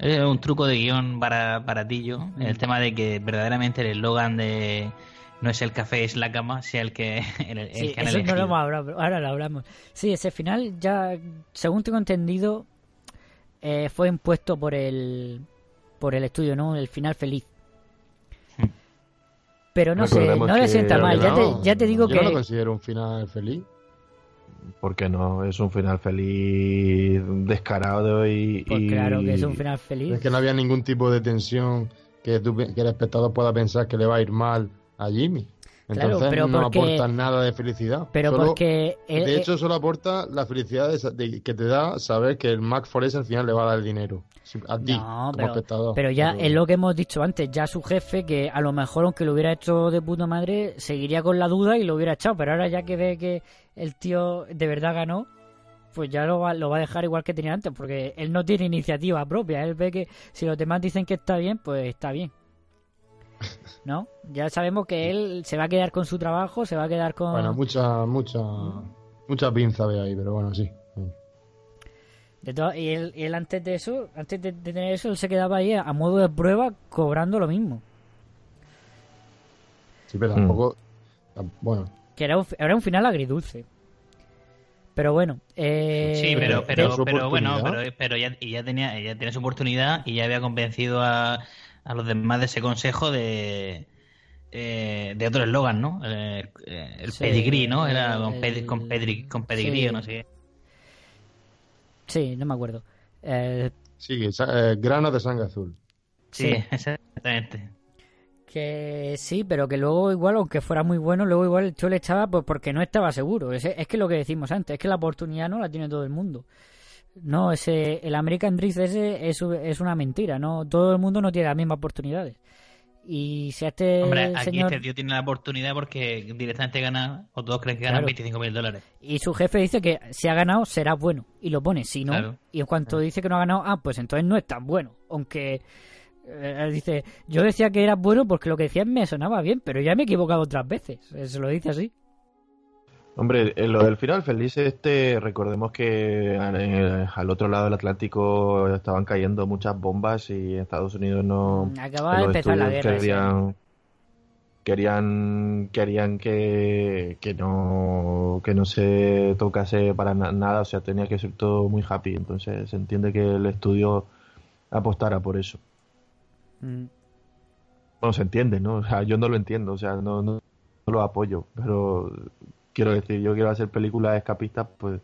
es un truco de guion para, baratillo. El tema de que verdaderamente el eslogan de no es el café, es la cama, sea el que, el, el Sí, que han eso no lo hemos hablado, ahora lo hablamos. Sí, ese final ya, según tengo entendido, eh, fue impuesto por el por el estudio, ¿no? El final feliz. Pero no sé, Recordemos no le que- sienta mal. Ya te, No, ya te digo yo no lo que considero un final feliz. Porque no, es un final feliz, descarado y... Pues y- claro que es un final feliz. Es que no había ningún tipo de tensión que, tú que el espectador pueda pensar que le va a ir mal a Jimmy. Claro, Entonces pero no porque- aporta nada de felicidad. Pero Solo- porque él- de hecho, solo aporta la felicidad de que te da saber que el Mac Forest al final le va a dar el dinero. A ti, No, como pero, espectador. pero ya Pero- es lo que hemos dicho antes, ya su jefe, que a lo mejor aunque lo hubiera hecho de puta madre, seguiría con la duda y lo hubiera echado, pero ahora ya que ve que el tío de verdad ganó, pues ya lo va, lo va a dejar igual que tenía antes, porque él no tiene iniciativa propia, él ve que si los demás dicen que está bien, pues está bien. ¿No? Ya sabemos que él se va a quedar con su trabajo, se va a quedar con... Bueno, mucha, mucha, mucha pinza veo ahí, pero bueno, sí. De to- y, él, y él antes de eso, antes de, de tener eso, él se quedaba ahí a, modo de prueba cobrando lo mismo. Sí, pero Mm. tampoco. tam- Bueno, Que era un, era un final agridulce. Pero bueno. Eh, Sí, pero, pero, bueno, pero, pero ya, y ya tenía, ya tenía su oportunidad y ya había convencido a, a los demás de ese consejo de eh, de otro eslogan, ¿no? Eh, eh, el Sí, pedigrí, ¿no? Era con, pedi- con, pedri- con pedigrí sí. o no sé qué. Sí, no me acuerdo. Eh, sa- eh, grano de sangre azul. Sí, Sí. exactamente. que sí, pero que luego igual, aunque fuera muy bueno, luego igual el tío le echaba pues porque no estaba seguro. Es, es que lo que decimos antes, es que la oportunidad no la tiene todo el mundo. No, ese, el American Dream ese es, es una mentira, no todo el mundo no tiene las mismas oportunidades. Y si a este Hombre, aquí señor este tío tiene la oportunidad porque directamente gana, o todos creen que ganan Claro. 25 mil dólares. y su jefe dice que si ha ganado será bueno y lo pone, si no, Claro. y en cuanto dice que no ha ganado, ah, pues entonces no es tan bueno, aunque eh, dice, yo decía que era bueno porque lo que decías me sonaba bien, pero ya me he equivocado otras veces, se lo dice así. Hombre, en lo del final feliz este, recordemos que eh, al otro lado del Atlántico estaban cayendo muchas bombas y Estados Unidos no... Mm, Acaba de empezar la guerra Querían, querían, querían que, que no que no se tocase para na- nada, o sea, tenía que ser todo muy happy, entonces se entiende que el estudio apostara por eso. Mm. Bueno, se entiende, ¿no? O sea, yo no lo entiendo, o sea, no, no, no lo apoyo, pero quiero decir, yo quiero hacer películas escapistas, pues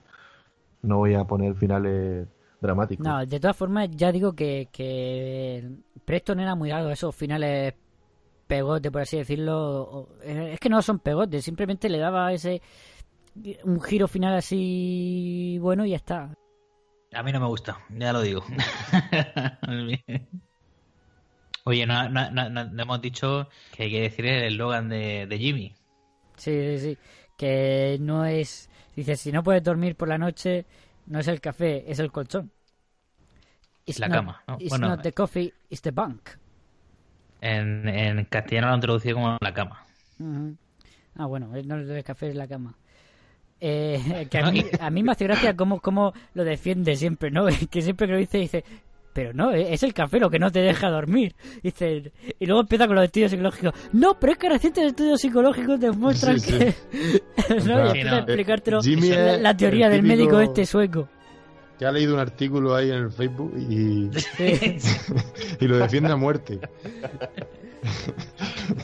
no voy a poner finales dramáticos. No, de todas formas, ya digo que, que Preston era muy dado esos finales pegote, por así decirlo. eh, Es que no son pegotes, simplemente le daba ese un giro final así bueno y ya está. A mí no me gusta, ya lo digo. Oye, no, no, no- no- no hemos dicho que hay que decir el eslogan de, de Jimmy. Sí, sí, sí. Que no es. Dice, si no puedes dormir por la noche, no es el café, es el colchón. It's La not- cama, ¿no? It's Bueno, not the coffee, it's the bunk. En, en castellano lo han traducido como la cama. Ah, bueno, no es el café, es la cama. Eh, que a, mí, a mí me hace gracia cómo, cómo lo defiende siempre, ¿no? Que siempre que lo dice, dice, pero no, eh, es el café lo que no te deja dormir. Dice, y luego empieza con los estudios psicológicos. No, pero es que recientes estudios psicológicos demuestran Sí, sí. que... ¿no? sea, Y empieza Sí, a no. explicártelo Jimmy la, teoría el del típico- médico este sueco. Que ha leído un artículo ahí en el Facebook y, y lo defiende a muerte.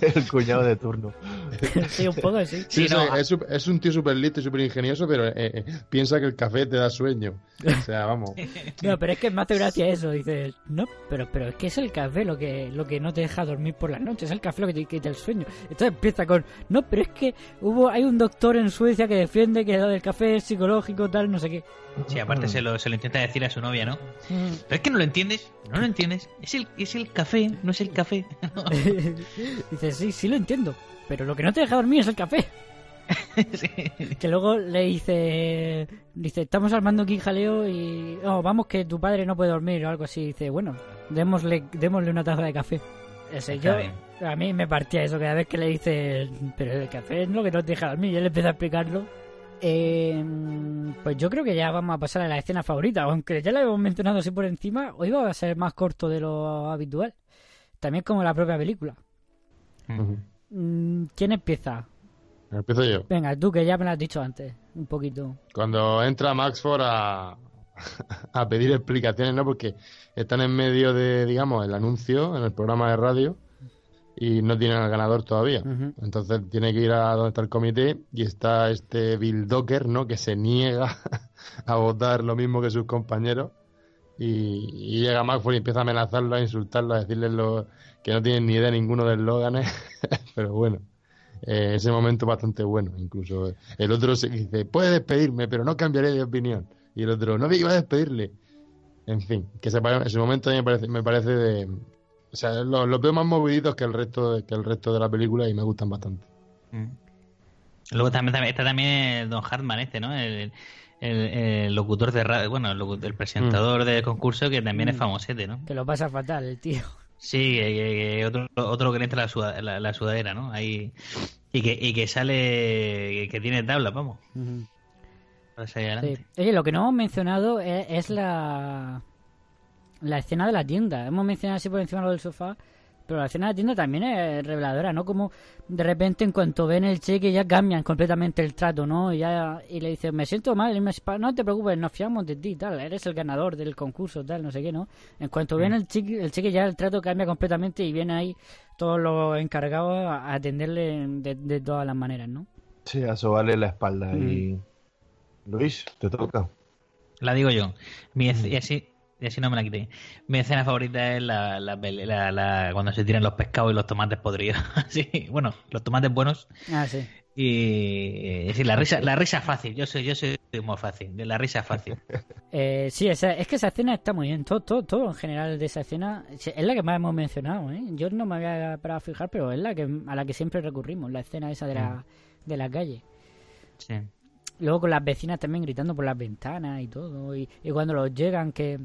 el cuñado de turno. sí, un poco sí. Sí, Sí, no, sí, es, un tío súper listo y súper ingenioso, pero eh, eh, piensa que el café te da sueño. O sea, vamos. No, pero es que me hace gracia eso. Dices, no, pero, pero es que es el café lo que, lo que no te deja dormir por las noches. Es el café lo que te quita el sueño. Entonces empieza con, no, pero es que hubo hay un doctor en Suecia que defiende que lo del café es psicológico, tal, no sé qué. Sí, aparte se lo, se lo intenta decir a su novia, ¿no? Pero es que no lo entiendes, no lo entiendes. Es el, es el café, no es el café. Dices, sí, sí lo entiendo. Pero lo que no te deja dormir es el café. Que luego le dice, dice, estamos armando aquí jaleo y oh, vamos que tu padre no puede dormir o algo así. Dice, bueno, démosle, démosle una taza de café. Ese, yo, a mí me partía eso cada vez que le dice, pero el café es lo que no te deja dormir. Y él empieza a explicarlo. Eh, pues yo creo que ya vamos a pasar a la escena favorita. Aunque ya la hemos mencionado así por encima, hoy va a ser más corto de lo habitual. También como la propia película. ¿Quién empieza? Empiezo yo. Venga, tú que ya me lo has dicho antes, un poquito. Cuando entra Maxford a, a pedir explicaciones, ¿no? Porque están en medio de, digamos, el anuncio en el programa de radio y no tienen al ganador todavía. Entonces tiene que ir a donde está el comité y está este Bill Docker, ¿no? Que se niega a votar lo mismo que sus compañeros. Y, y llega Maxford y empieza a amenazarlo, a insultarlo, a decirle lo, que no tienen ni idea ninguno de eslóganes. Pero bueno, eh, ese momento bastante bueno. Incluso el otro se dice, puede despedirme, pero no cambiaré de opinión. Y el otro, no me iba a despedirle. En fin, que ese, ese momento a mí me parece, me parece de... O sea, lo- los veo más moviditos que el resto de, que el resto de la película y me gustan bastante. Mm. Luego también, también- está también Don Hartman este, ¿no? El, el- el locutor de radio, bueno, el, el presentador del concurso que también es Mm. famosete, ¿no? Que lo pasa fatal, el tío. Sí, que, otro, otro que le entra la, suda- la, la sudadera, ¿no? Ahí, y, que, y que sale, que tiene tabla, vamos, para salir adelante. Sí. Oye, lo que no hemos mencionado es, es la la escena de la tienda. Hemos mencionado así por encima lo del sofá, pero la escena de la tienda también es reveladora, ¿no? Como de repente en cuanto ven el cheque ya cambian completamente el trato, ¿no? Y, ya, y le dicen, me siento mal, y me no te preocupes, nos fiamos de ti, tal, eres el ganador del concurso, tal, no sé qué, ¿no? En cuanto ven el cheque, el cheque ya el trato cambia completamente y vienen ahí todos los encargados a atenderle de, de todas las maneras, ¿no? Sí, a sobarle la espalda y... Luis, te toca. La digo yo. Mi esc- y, así, no me la quité. Mi escena favorita es la, la, pele- la- la- cuando se tiran los pescados y los tomates podridos. sí, bueno, los tomates buenos. Ah, sí. Y eh, sí, la risa, la risa fácil. Yo soy, yo soy de humor fácil, de la risa fácil. Eh, sí, esa- es que esa escena está muy bien. Todo, todo, todo en general de esa escena es la que más hemos mencionado. ¿eh? Yo no me había parado a fijar, pero es la que a la que siempre recurrimos, la escena esa de la, de la calle. Sí. Luego con las vecinas también gritando por las ventanas y todo. Y, y cuando los llegan que,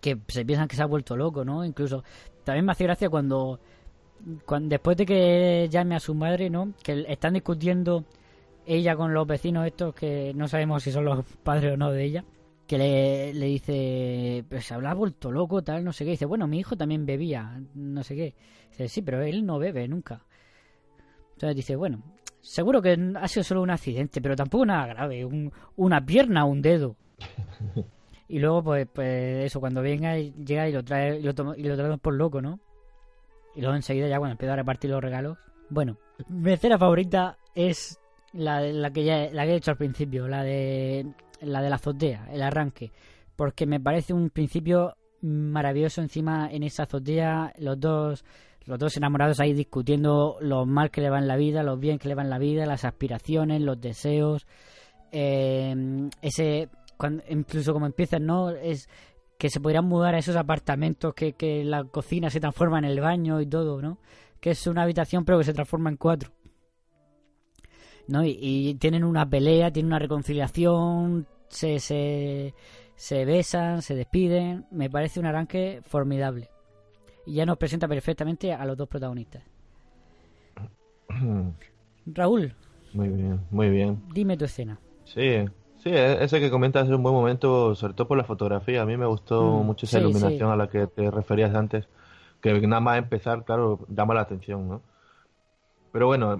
que se piensan que se ha vuelto loco, ¿no? Incluso también me hace gracia cuando, cuando después de que llame a su madre, ¿no? Que están discutiendo ella con los vecinos estos que no sabemos si son los padres o no de ella. Que le, le dice, pues se habrá vuelto loco, tal, no sé qué. Dice, bueno, mi hijo también bebía, no sé qué. Dice, sí, pero él no bebe nunca. Entonces dice, bueno, seguro que ha sido solo un accidente, pero tampoco nada grave, un- una pierna un dedo. Y luego, pues, pues eso, cuando venga, llega y lo trae y lo, toma- y lo traemos por loco, ¿no? Y luego enseguida ya cuando empieza a repartir los regalos. Bueno, mi escena favorita es la, la que ya la que he hecho al principio, la de la de la azotea, el arranque, porque me parece un principio maravilloso encima en esa azotea, los dos los dos enamorados ahí discutiendo lo mal que le va en la vida, lo bien que le va en la vida, las aspiraciones, los deseos, eh, ese cuando, incluso como empiezan, ¿no? Es que se podrían mudar a esos apartamentos, que, que la cocina se transforma en el baño y todo, ¿no? Que es una habitación pero que se transforma en cuatro. ¿No? Y, y tienen una pelea, tienen una reconciliación, se, se, se besan, se despiden. Me parece un arranque formidable. Y ya nos presenta perfectamente a los dos protagonistas. Raúl, Muy bien, muy bien. dime tu escena. Sí, sí, e- ese que comentas es un buen momento, sobre todo por la fotografía. A mí me gustó Mm, mucho esa sí, iluminación sí. a la que te referías antes, que nada más empezar, claro, llama la atención, ¿no? Pero bueno,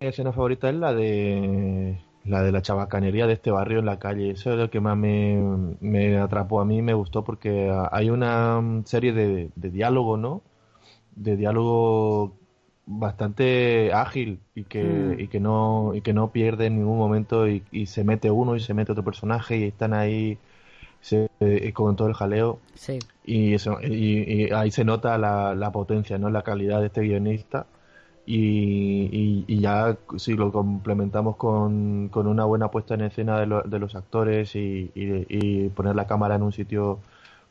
mi escena favorita es la de la de la chabacanería de este barrio en la calle. Eso es lo que más me, me atrapó a mí, me gustó porque hay una serie de, de diálogo, ¿no? De diálogo bastante ágil y que, Mm. y que no y que no pierde en ningún momento y, y se mete uno y se mete otro personaje y están ahí se, eh, con todo el jaleo Sí. y, eso, y, y ahí se nota la, la potencia, ¿no? La calidad de este guionista. Y, y- ya si lo complementamos con, con una buena puesta en escena de, lo- de los actores y, y- y poner la cámara en un sitio,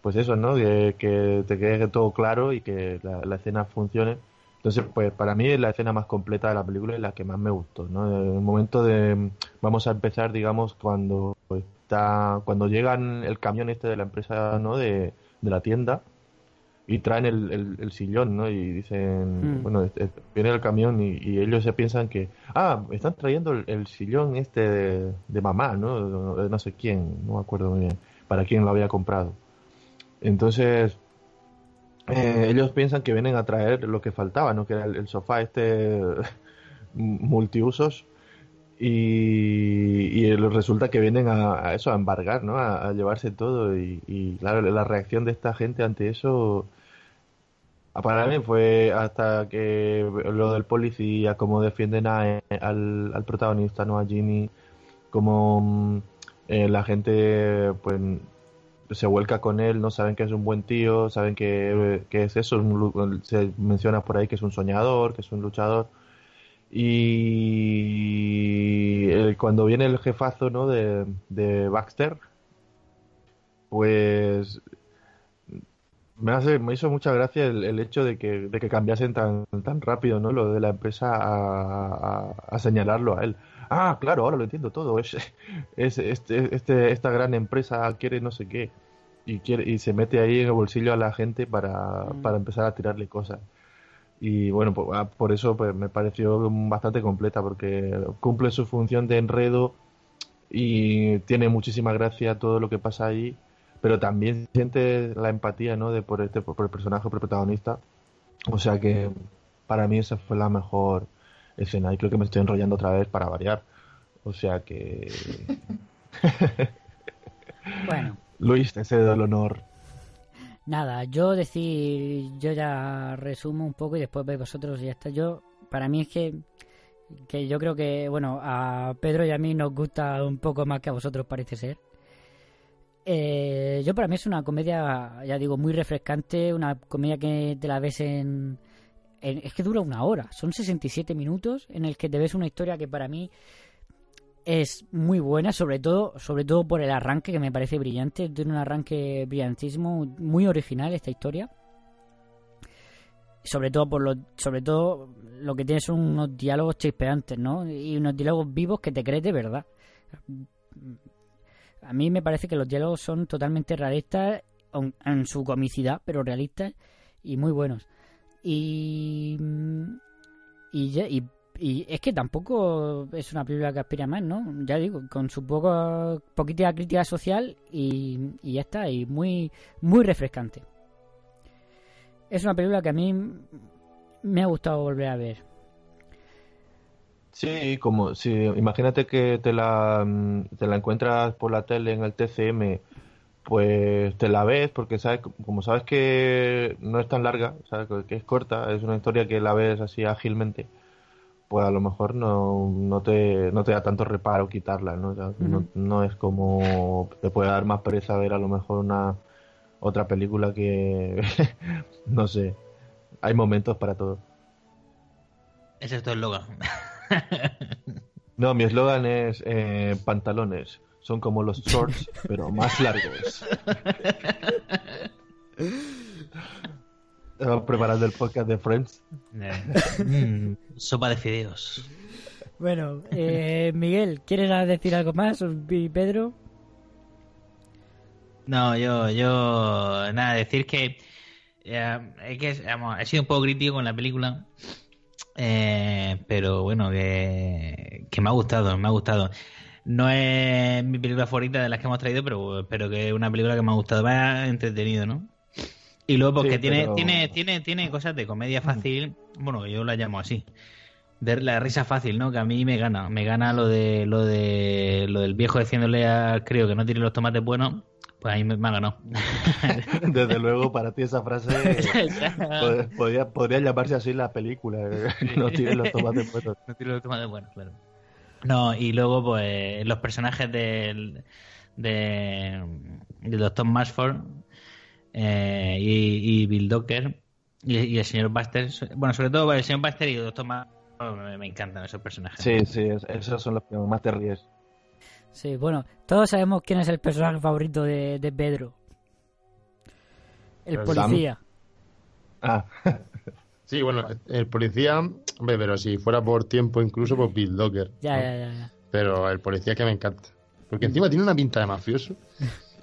pues eso, ¿no? Que, que te quede todo claro y que la, la escena funcione. Entonces, pues para mí es la escena más completa de la película y la que más me gustó, ¿no? El momento de, vamos a empezar, digamos, cuando está, cuando llegan el camión este de la empresa, ¿no? De, de la tienda y traen el, el- el sillón, ¿no? Y dicen, Mm. bueno, este- viene el camión y, y ellos se piensan que, ah, están trayendo el, el sillón este de, de mamá, ¿no? De no sé quién, no me acuerdo muy bien, para quién lo había comprado. Entonces, eh, ellos piensan que vienen a traer lo que faltaba, ¿no? Que era el, sofá este multiusos y, y resulta que vienen a, eso, a embargar, ¿no? A, llevarse todo y, claro, la reacción de esta gente ante eso para mí fue hasta que lo del policía, cómo defienden a- al, al protagonista, ¿no? A Jimmy, como mm, eh, la gente, pues se vuelca con él, no saben que es un buen tío, saben que, que es eso, un se menciona por ahí que es un soñador, que es un luchador. Y eh, cuando viene el jefazo ¿no? de, de Baxter, pues me hace, me hizo mucha gracia el, hecho de que, de que cambiasen tan, tan rápido, ¿no? Lo de la empresa a- a señalarlo a él. Ah, claro, ahora lo entiendo todo. Es, es este, este, esta gran empresa quiere no sé qué. Y quiere, y se mete ahí en el bolsillo a la gente para, para empezar a tirarle cosas. Y bueno, pues, ah, por eso pues, me pareció bastante completa, porque cumple su función de enredo y tiene muchísima gracia todo lo que pasa ahí, pero también siente la empatía, ¿no? De por este por el personaje, por el protagonista. O sea que para mí esa fue la mejor escena y creo que me estoy enrollando otra vez para variar. O sea que Bueno, Luis, te cedo el honor. nada, yo decir, yo ya resumo un poco y después veis vosotros y ya está. Yo, para mí es que, que yo creo que, bueno, a Pedro y a mí nos gusta un poco más que a vosotros parece ser. Eh, yo para mí es una comedia, ya digo, muy refrescante, una comedia que te la ves en, en- Es que dura una hora, son 67 minutos en el que te ves una historia que para mí es muy buena, sobre todo, sobre todo por el arranque que me parece brillante, tiene un arranque brillantísimo, muy original esta historia. Sobre todo por lo, sobre todo lo que tiene son unos diálogos chispeantes, ¿no? Y unos diálogos vivos que te crees de verdad. A mí me parece que los diálogos son totalmente realistas en su comicidad, pero realistas y muy buenos. Y y, ya- y, es que tampoco es una película que aspira más, ¿no? Ya digo, con su poco poquita crítica social y, y ya está, y muy muy refrescante. Es una película que a mí me ha gustado volver a ver. Sí, como si imagínate que te la, mm, te la encuentras por la tele en el TCM, pues te la ves porque sabes, como sabes que no es tan larga, sabes que es corta, es una historia que la ves así ágilmente, pues a lo mejor no, no te, no te da tanto reparo quitarla, ¿no? O sea, no, no es como te puede dar más pereza ver a lo mejor una otra película que no sé, hay momentos para todo. Ese es tu eslogan. No, mi eslogan es eh, pantalones. Son como los shorts, pero más largos. Estaba preparando el podcast de Friends. Mm, sopa de fideos. Bueno, eh, Miguel, ¿quieres decir algo más? ¿Y Pedro? No, yo, yo, nada, decir que eh, es que vamos, he sido un poco crítico con la película, eh, pero bueno, que, que me ha gustado, me ha gustado. No es mi película favorita de las que hemos traído, pero, pero que es una película que me ha gustado, me ha entretenido, ¿no? Y luego porque Sí, tiene, pero- tiene, tiene, tiene cosas de comedia fácil, bueno, yo la llamo así. De la risa fácil, ¿no? Que a mí me gana. Me gana lo de lo de lo del viejo diciéndole al crío que no tiene los tomates buenos. Pues ahí me, me ha ganado. Desde luego, para ti esa frase pod- podría, podría llamarse así la película. No tires los tomates buenos. No tiro los tomates buenos, claro. No, y luego, pues, los personajes del, de, del Doctor Masford eh, y, y Bill Docker y, y el señor Buster. Bueno, sobre todo el señor Buster y el Doctor Masford me, me encantan esos personajes. Sí, sí, es- esos son los que más te ríes. Sí, bueno, todos sabemos quién es el personaje favorito de, de Pedro. El Sam. policía. Ah, Sí, bueno, el policía, hombre, pero si fuera por tiempo incluso, pues Bill Docker. Ya, ¿no? ya, ya, ya. Pero el policía que me encanta. Porque encima tiene una pinta de mafioso.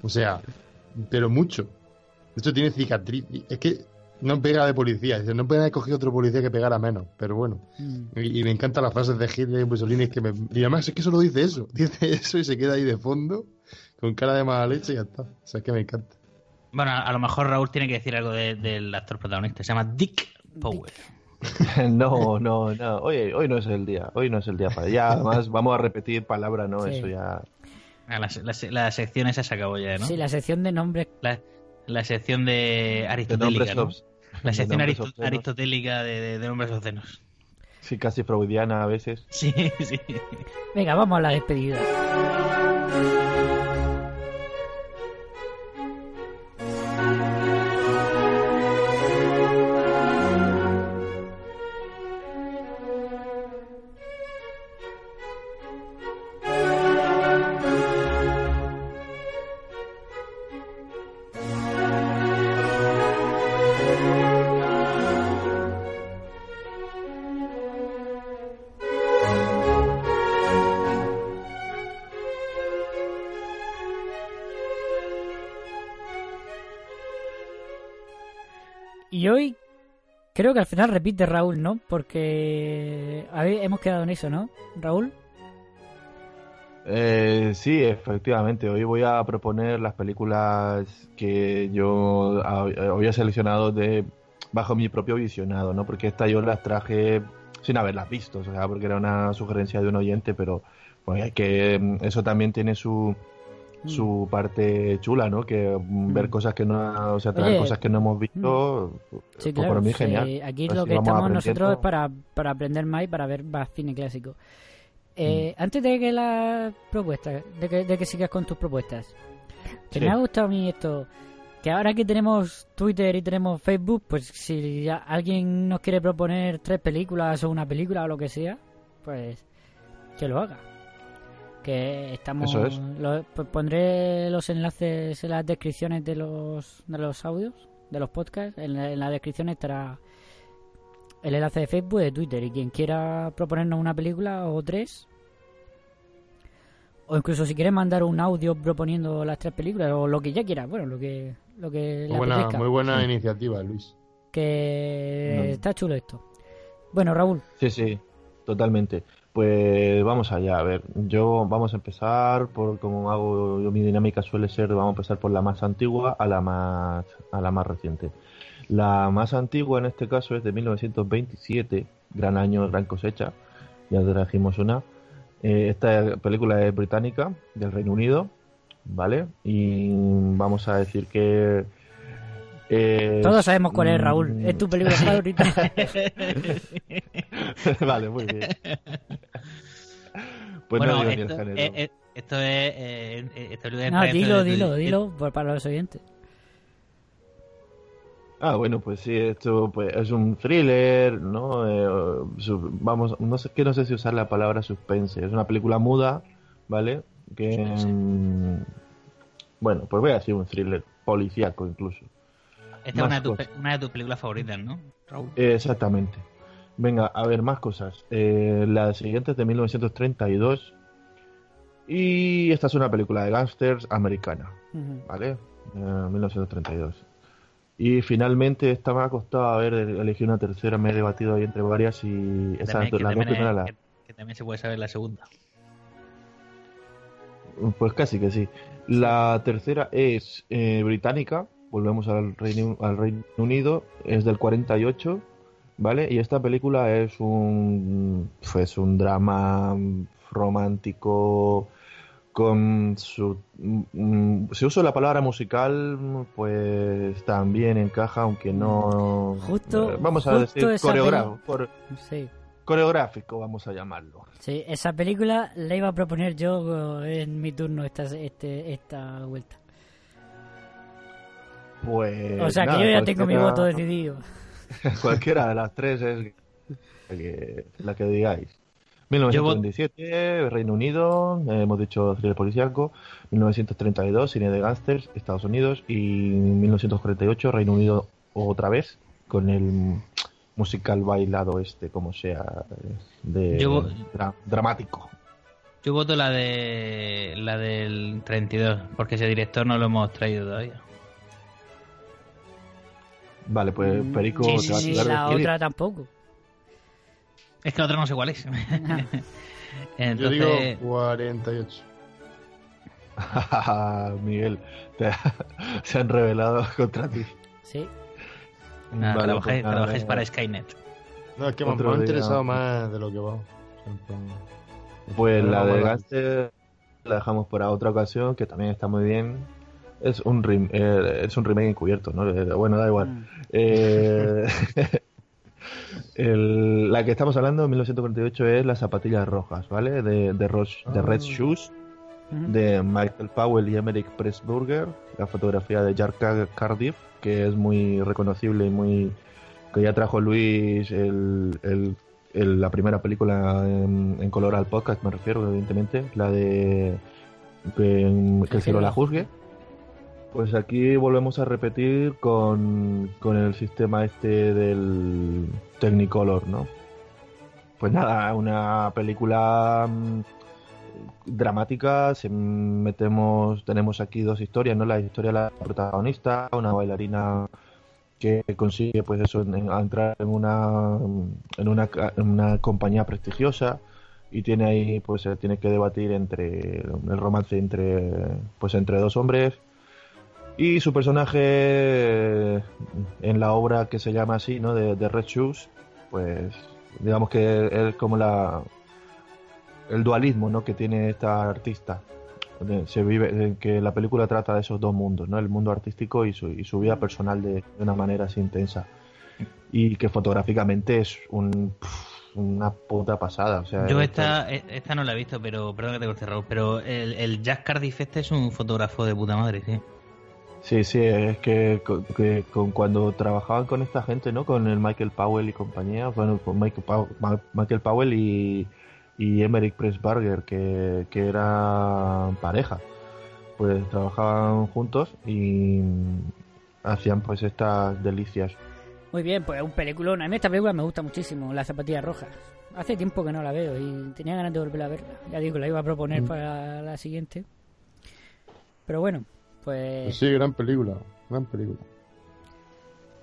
O sea, pero mucho. De hecho, tiene cicatriz. Es que no pega de policía. Dice, no puede haber cogido otro policía que pegara menos. Pero bueno. Mm. Y, y me encantan las frases de Hitler y Mussolini. Que me, y además es que solo dice eso. Dice eso y se queda ahí de fondo. Con cara de mala leche y ya está. O sea, es que me encanta. Bueno, a, a lo mejor Raúl tiene que decir algo de- del actor protagonista. Se llama Dick Power. no, no, no. Hoy, hoy no es el día. Hoy no es el día para. Ya, además, vamos a repetir palabra, ¿no? Sí. Eso ya. Ah, La, la, la sección esa se acabó ya, ¿no? Sí, la sección de nombres. La, la sección de De aristotélica, nombres ¿no? La de sección obscenos. aristotélica de, de- de nombres obscenos. Sí, casi freudiana a veces. Sí, sí. Venga, vamos a la despedida. Que al final repite Raúl, ¿no? Porque hemos quedado en eso, ¿no? Raúl. Eh, sí, efectivamente. Hoy voy a proponer las películas que yo había seleccionado de bajo mi propio visionado, ¿no? Porque esta yo las traje sin haberlas visto, o sea, porque era una sugerencia de un oyente, pero pues que mm, eso también tiene su su parte chula, ¿no? Que mm, ver cosas que no, o sea, traer Oye, cosas que no hemos visto, Sí, pues claro. para mí sí, genial. aquí Así lo que estamos nosotros es para, para aprender más y para ver más cine clásico. Eh, Mm. Antes de que las propuestas, de que, de que sigas con tus propuestas, que Sí. me ha gustado a mí esto, que ahora que tenemos Twitter y tenemos Facebook, pues si ya alguien nos quiere proponer tres películas o una película o lo que sea, pues que lo haga. Que estamos. Eso es. lo- pues pondré los enlaces en las descripciones de los, de los audios, de los podcasts. En la, en la descripción estará el enlace de Facebook y de Twitter. Y quien quiera proponernos una película o tres, o incluso si quiere mandar un audio proponiendo las tres películas o lo que ya quiera, bueno, lo que, lo que le Muy buena, muy buena iniciativa, Luis. Que No. está chulo esto. Bueno, Raúl, Sí, sí, totalmente. Pues vamos allá, a ver, yo vamos a empezar por como hago yo mi dinámica suele ser, vamos a empezar por la más antigua a la más a la más reciente. La más antigua en este caso es de 1927, gran año, gran cosecha. Ya trajimos una. Eh, esta película es británica, del Reino Unido, ¿vale? Y vamos a decir que es- todos sabemos cuál es, Raúl. mm, Es tu película favorita. vale, muy bien. Pues bueno, no digo ni el esto, género. eh, eh, esto es. Eh, eh, esta película no, dilo, de- dilo, dilo, por- para los oyentes. Ah, bueno, pues sí, esto pues, es un thriller, ¿no? Eh, su- vamos, no sé, que no sé si usar la palabra suspense. Es una película muda, ¿vale? Que, mm, bueno, pues voy a decir un thriller policíaco incluso. Esta es una de, tus, una de tus películas favoritas, ¿no, Raúl? Eh, exactamente. Venga, a ver, más cosas. Eh, la siguiente es de 1932 y esta es una película de gángsters americana. ¿vale? Eh, 1932. Y finalmente esta me ha costado haber elegido una tercera, me he debatido ahí entre varias y esa, También- que, las dos también primeras que- que también se puede saber la segunda. Pues casi que sí. La tercera es eh, británica, volvemos al Reino, al Reino Unido, es del 48, ¿vale? Y esta película es un, pues un drama romántico con su mm, si uso la palabra musical pues también encaja aunque no Justo- eh, vamos a justo decir esa coreógrafo peli- core- Sí. coreográfico vamos a llamarlo Sí, esa película la iba a proponer yo en mi turno esta, este, esta vuelta. Pues o sea nada, que yo ya tengo mi voto decidido. cualquiera de las tres es la que, la que digáis 1927 Reino Unido eh, hemos dicho thriller policíaco 1932 cine de gángsters Estados Unidos y 1948 Reino Unido otra vez con el musical bailado este como sea de Yo- dra- dramático Yo voto la de la del 32, porque ese director no lo hemos traído todavía. Vale pues Perico Sí, te sí, va a sí, la otra tampoco. Es que la otra no sé cuál es. Yo Entonces, digo 48. Miguel te- se han revelado contra ti Sí. Vale, trabajáis, pues eh, para Skynet. No, es que me, Otro me ha interesado más de lo que va. Pues Pero la vamos de Gangster la dejamos para otra ocasión, que también está muy bien. Es un, rem- eh, es un remake encubierto, ¿no? Eh, Bueno, da igual. Mm. Eh, el- la que estamos hablando en 1948 es Las zapatillas rojas, ¿vale? De, de, Roche- de Red Shoes, Ujú. de Michael Powell y Emmerich Pressburger. La fotografía de Jack Car- Cardiff, que es muy reconocible y muy. que ya trajo Luis el, el- el- la primera película en, en color al podcast, me refiero, evidentemente. La de. que, que el cielo la juzgue. Pues aquí volvemos a repetir con, con el sistema este del Technicolor, ¿no? Pues nada, una película mm, dramática, metemos, tenemos aquí dos historias, ¿no? La historia de la protagonista, una bailarina que consigue pues eso en- entrar en una en una, en una compañía prestigiosa y tiene ahí pues eh, tiene que debatir entre el romance entre pues entre dos hombres y su personaje en la obra que se llama así no de, de Red Shoes pues digamos que es como la el dualismo no que tiene esta artista. Se vive que la película trata de esos dos mundos no el mundo artístico y su, y su vida personal de, de una manera así intensa. Y que fotográficamente es un una puta pasada o sea Yo es- esta, e- esta no la he visto, pero perdón que te corte, Raúl, pero el, el Jack Cardiff este es un fotógrafo de puta madre, sí. Sí, sí, es que, que con, cuando trabajaban con esta gente, ¿no? Con el Michael Powell y compañía, bueno, con Michael, Pow- Ma- Michael Powell y, y Emmerich Pressburger, que, que eran pareja, pues trabajaban juntos y hacían pues estas delicias. Muy bien, pues un peliculón. A mí esta película me gusta muchísimo, Las zapatillas rojas. Hace tiempo que no la veo y tenía ganas de volver a verla. Ya digo, la iba a proponer Mm. para la siguiente. Pero bueno, pues... Pues sí, gran película. Gran película.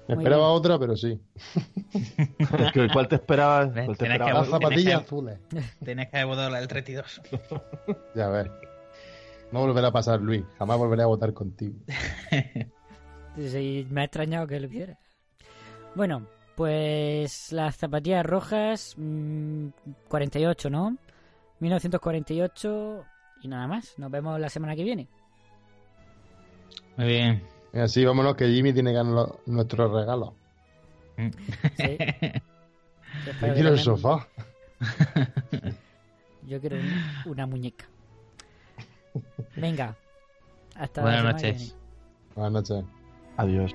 Me Muy esperaba bien. otra, pero sí. ¿Cuál te esperabas? Ves, ¿Cuál te tienes que- esperabas? Las zapatillas Tienes que- azules. Tenías que haber votado la del 32. Ya ves. No volverá a pasar, Luis. Jamás volveré a votar contigo. Sí, me ha extrañado que lo hiciera. Bueno, pues las zapatillas rojas, mm, 48, ¿no? 1948 y nada más. Nos vemos la semana que viene. Muy bien. Y así, vámonos, que Jimmy tiene que ganar lo- nuestro regalo. Sí. Yo quiero el sofá. Yo quiero un- una muñeca. Venga. Hasta Buenas noches. Buenas noches. Adiós.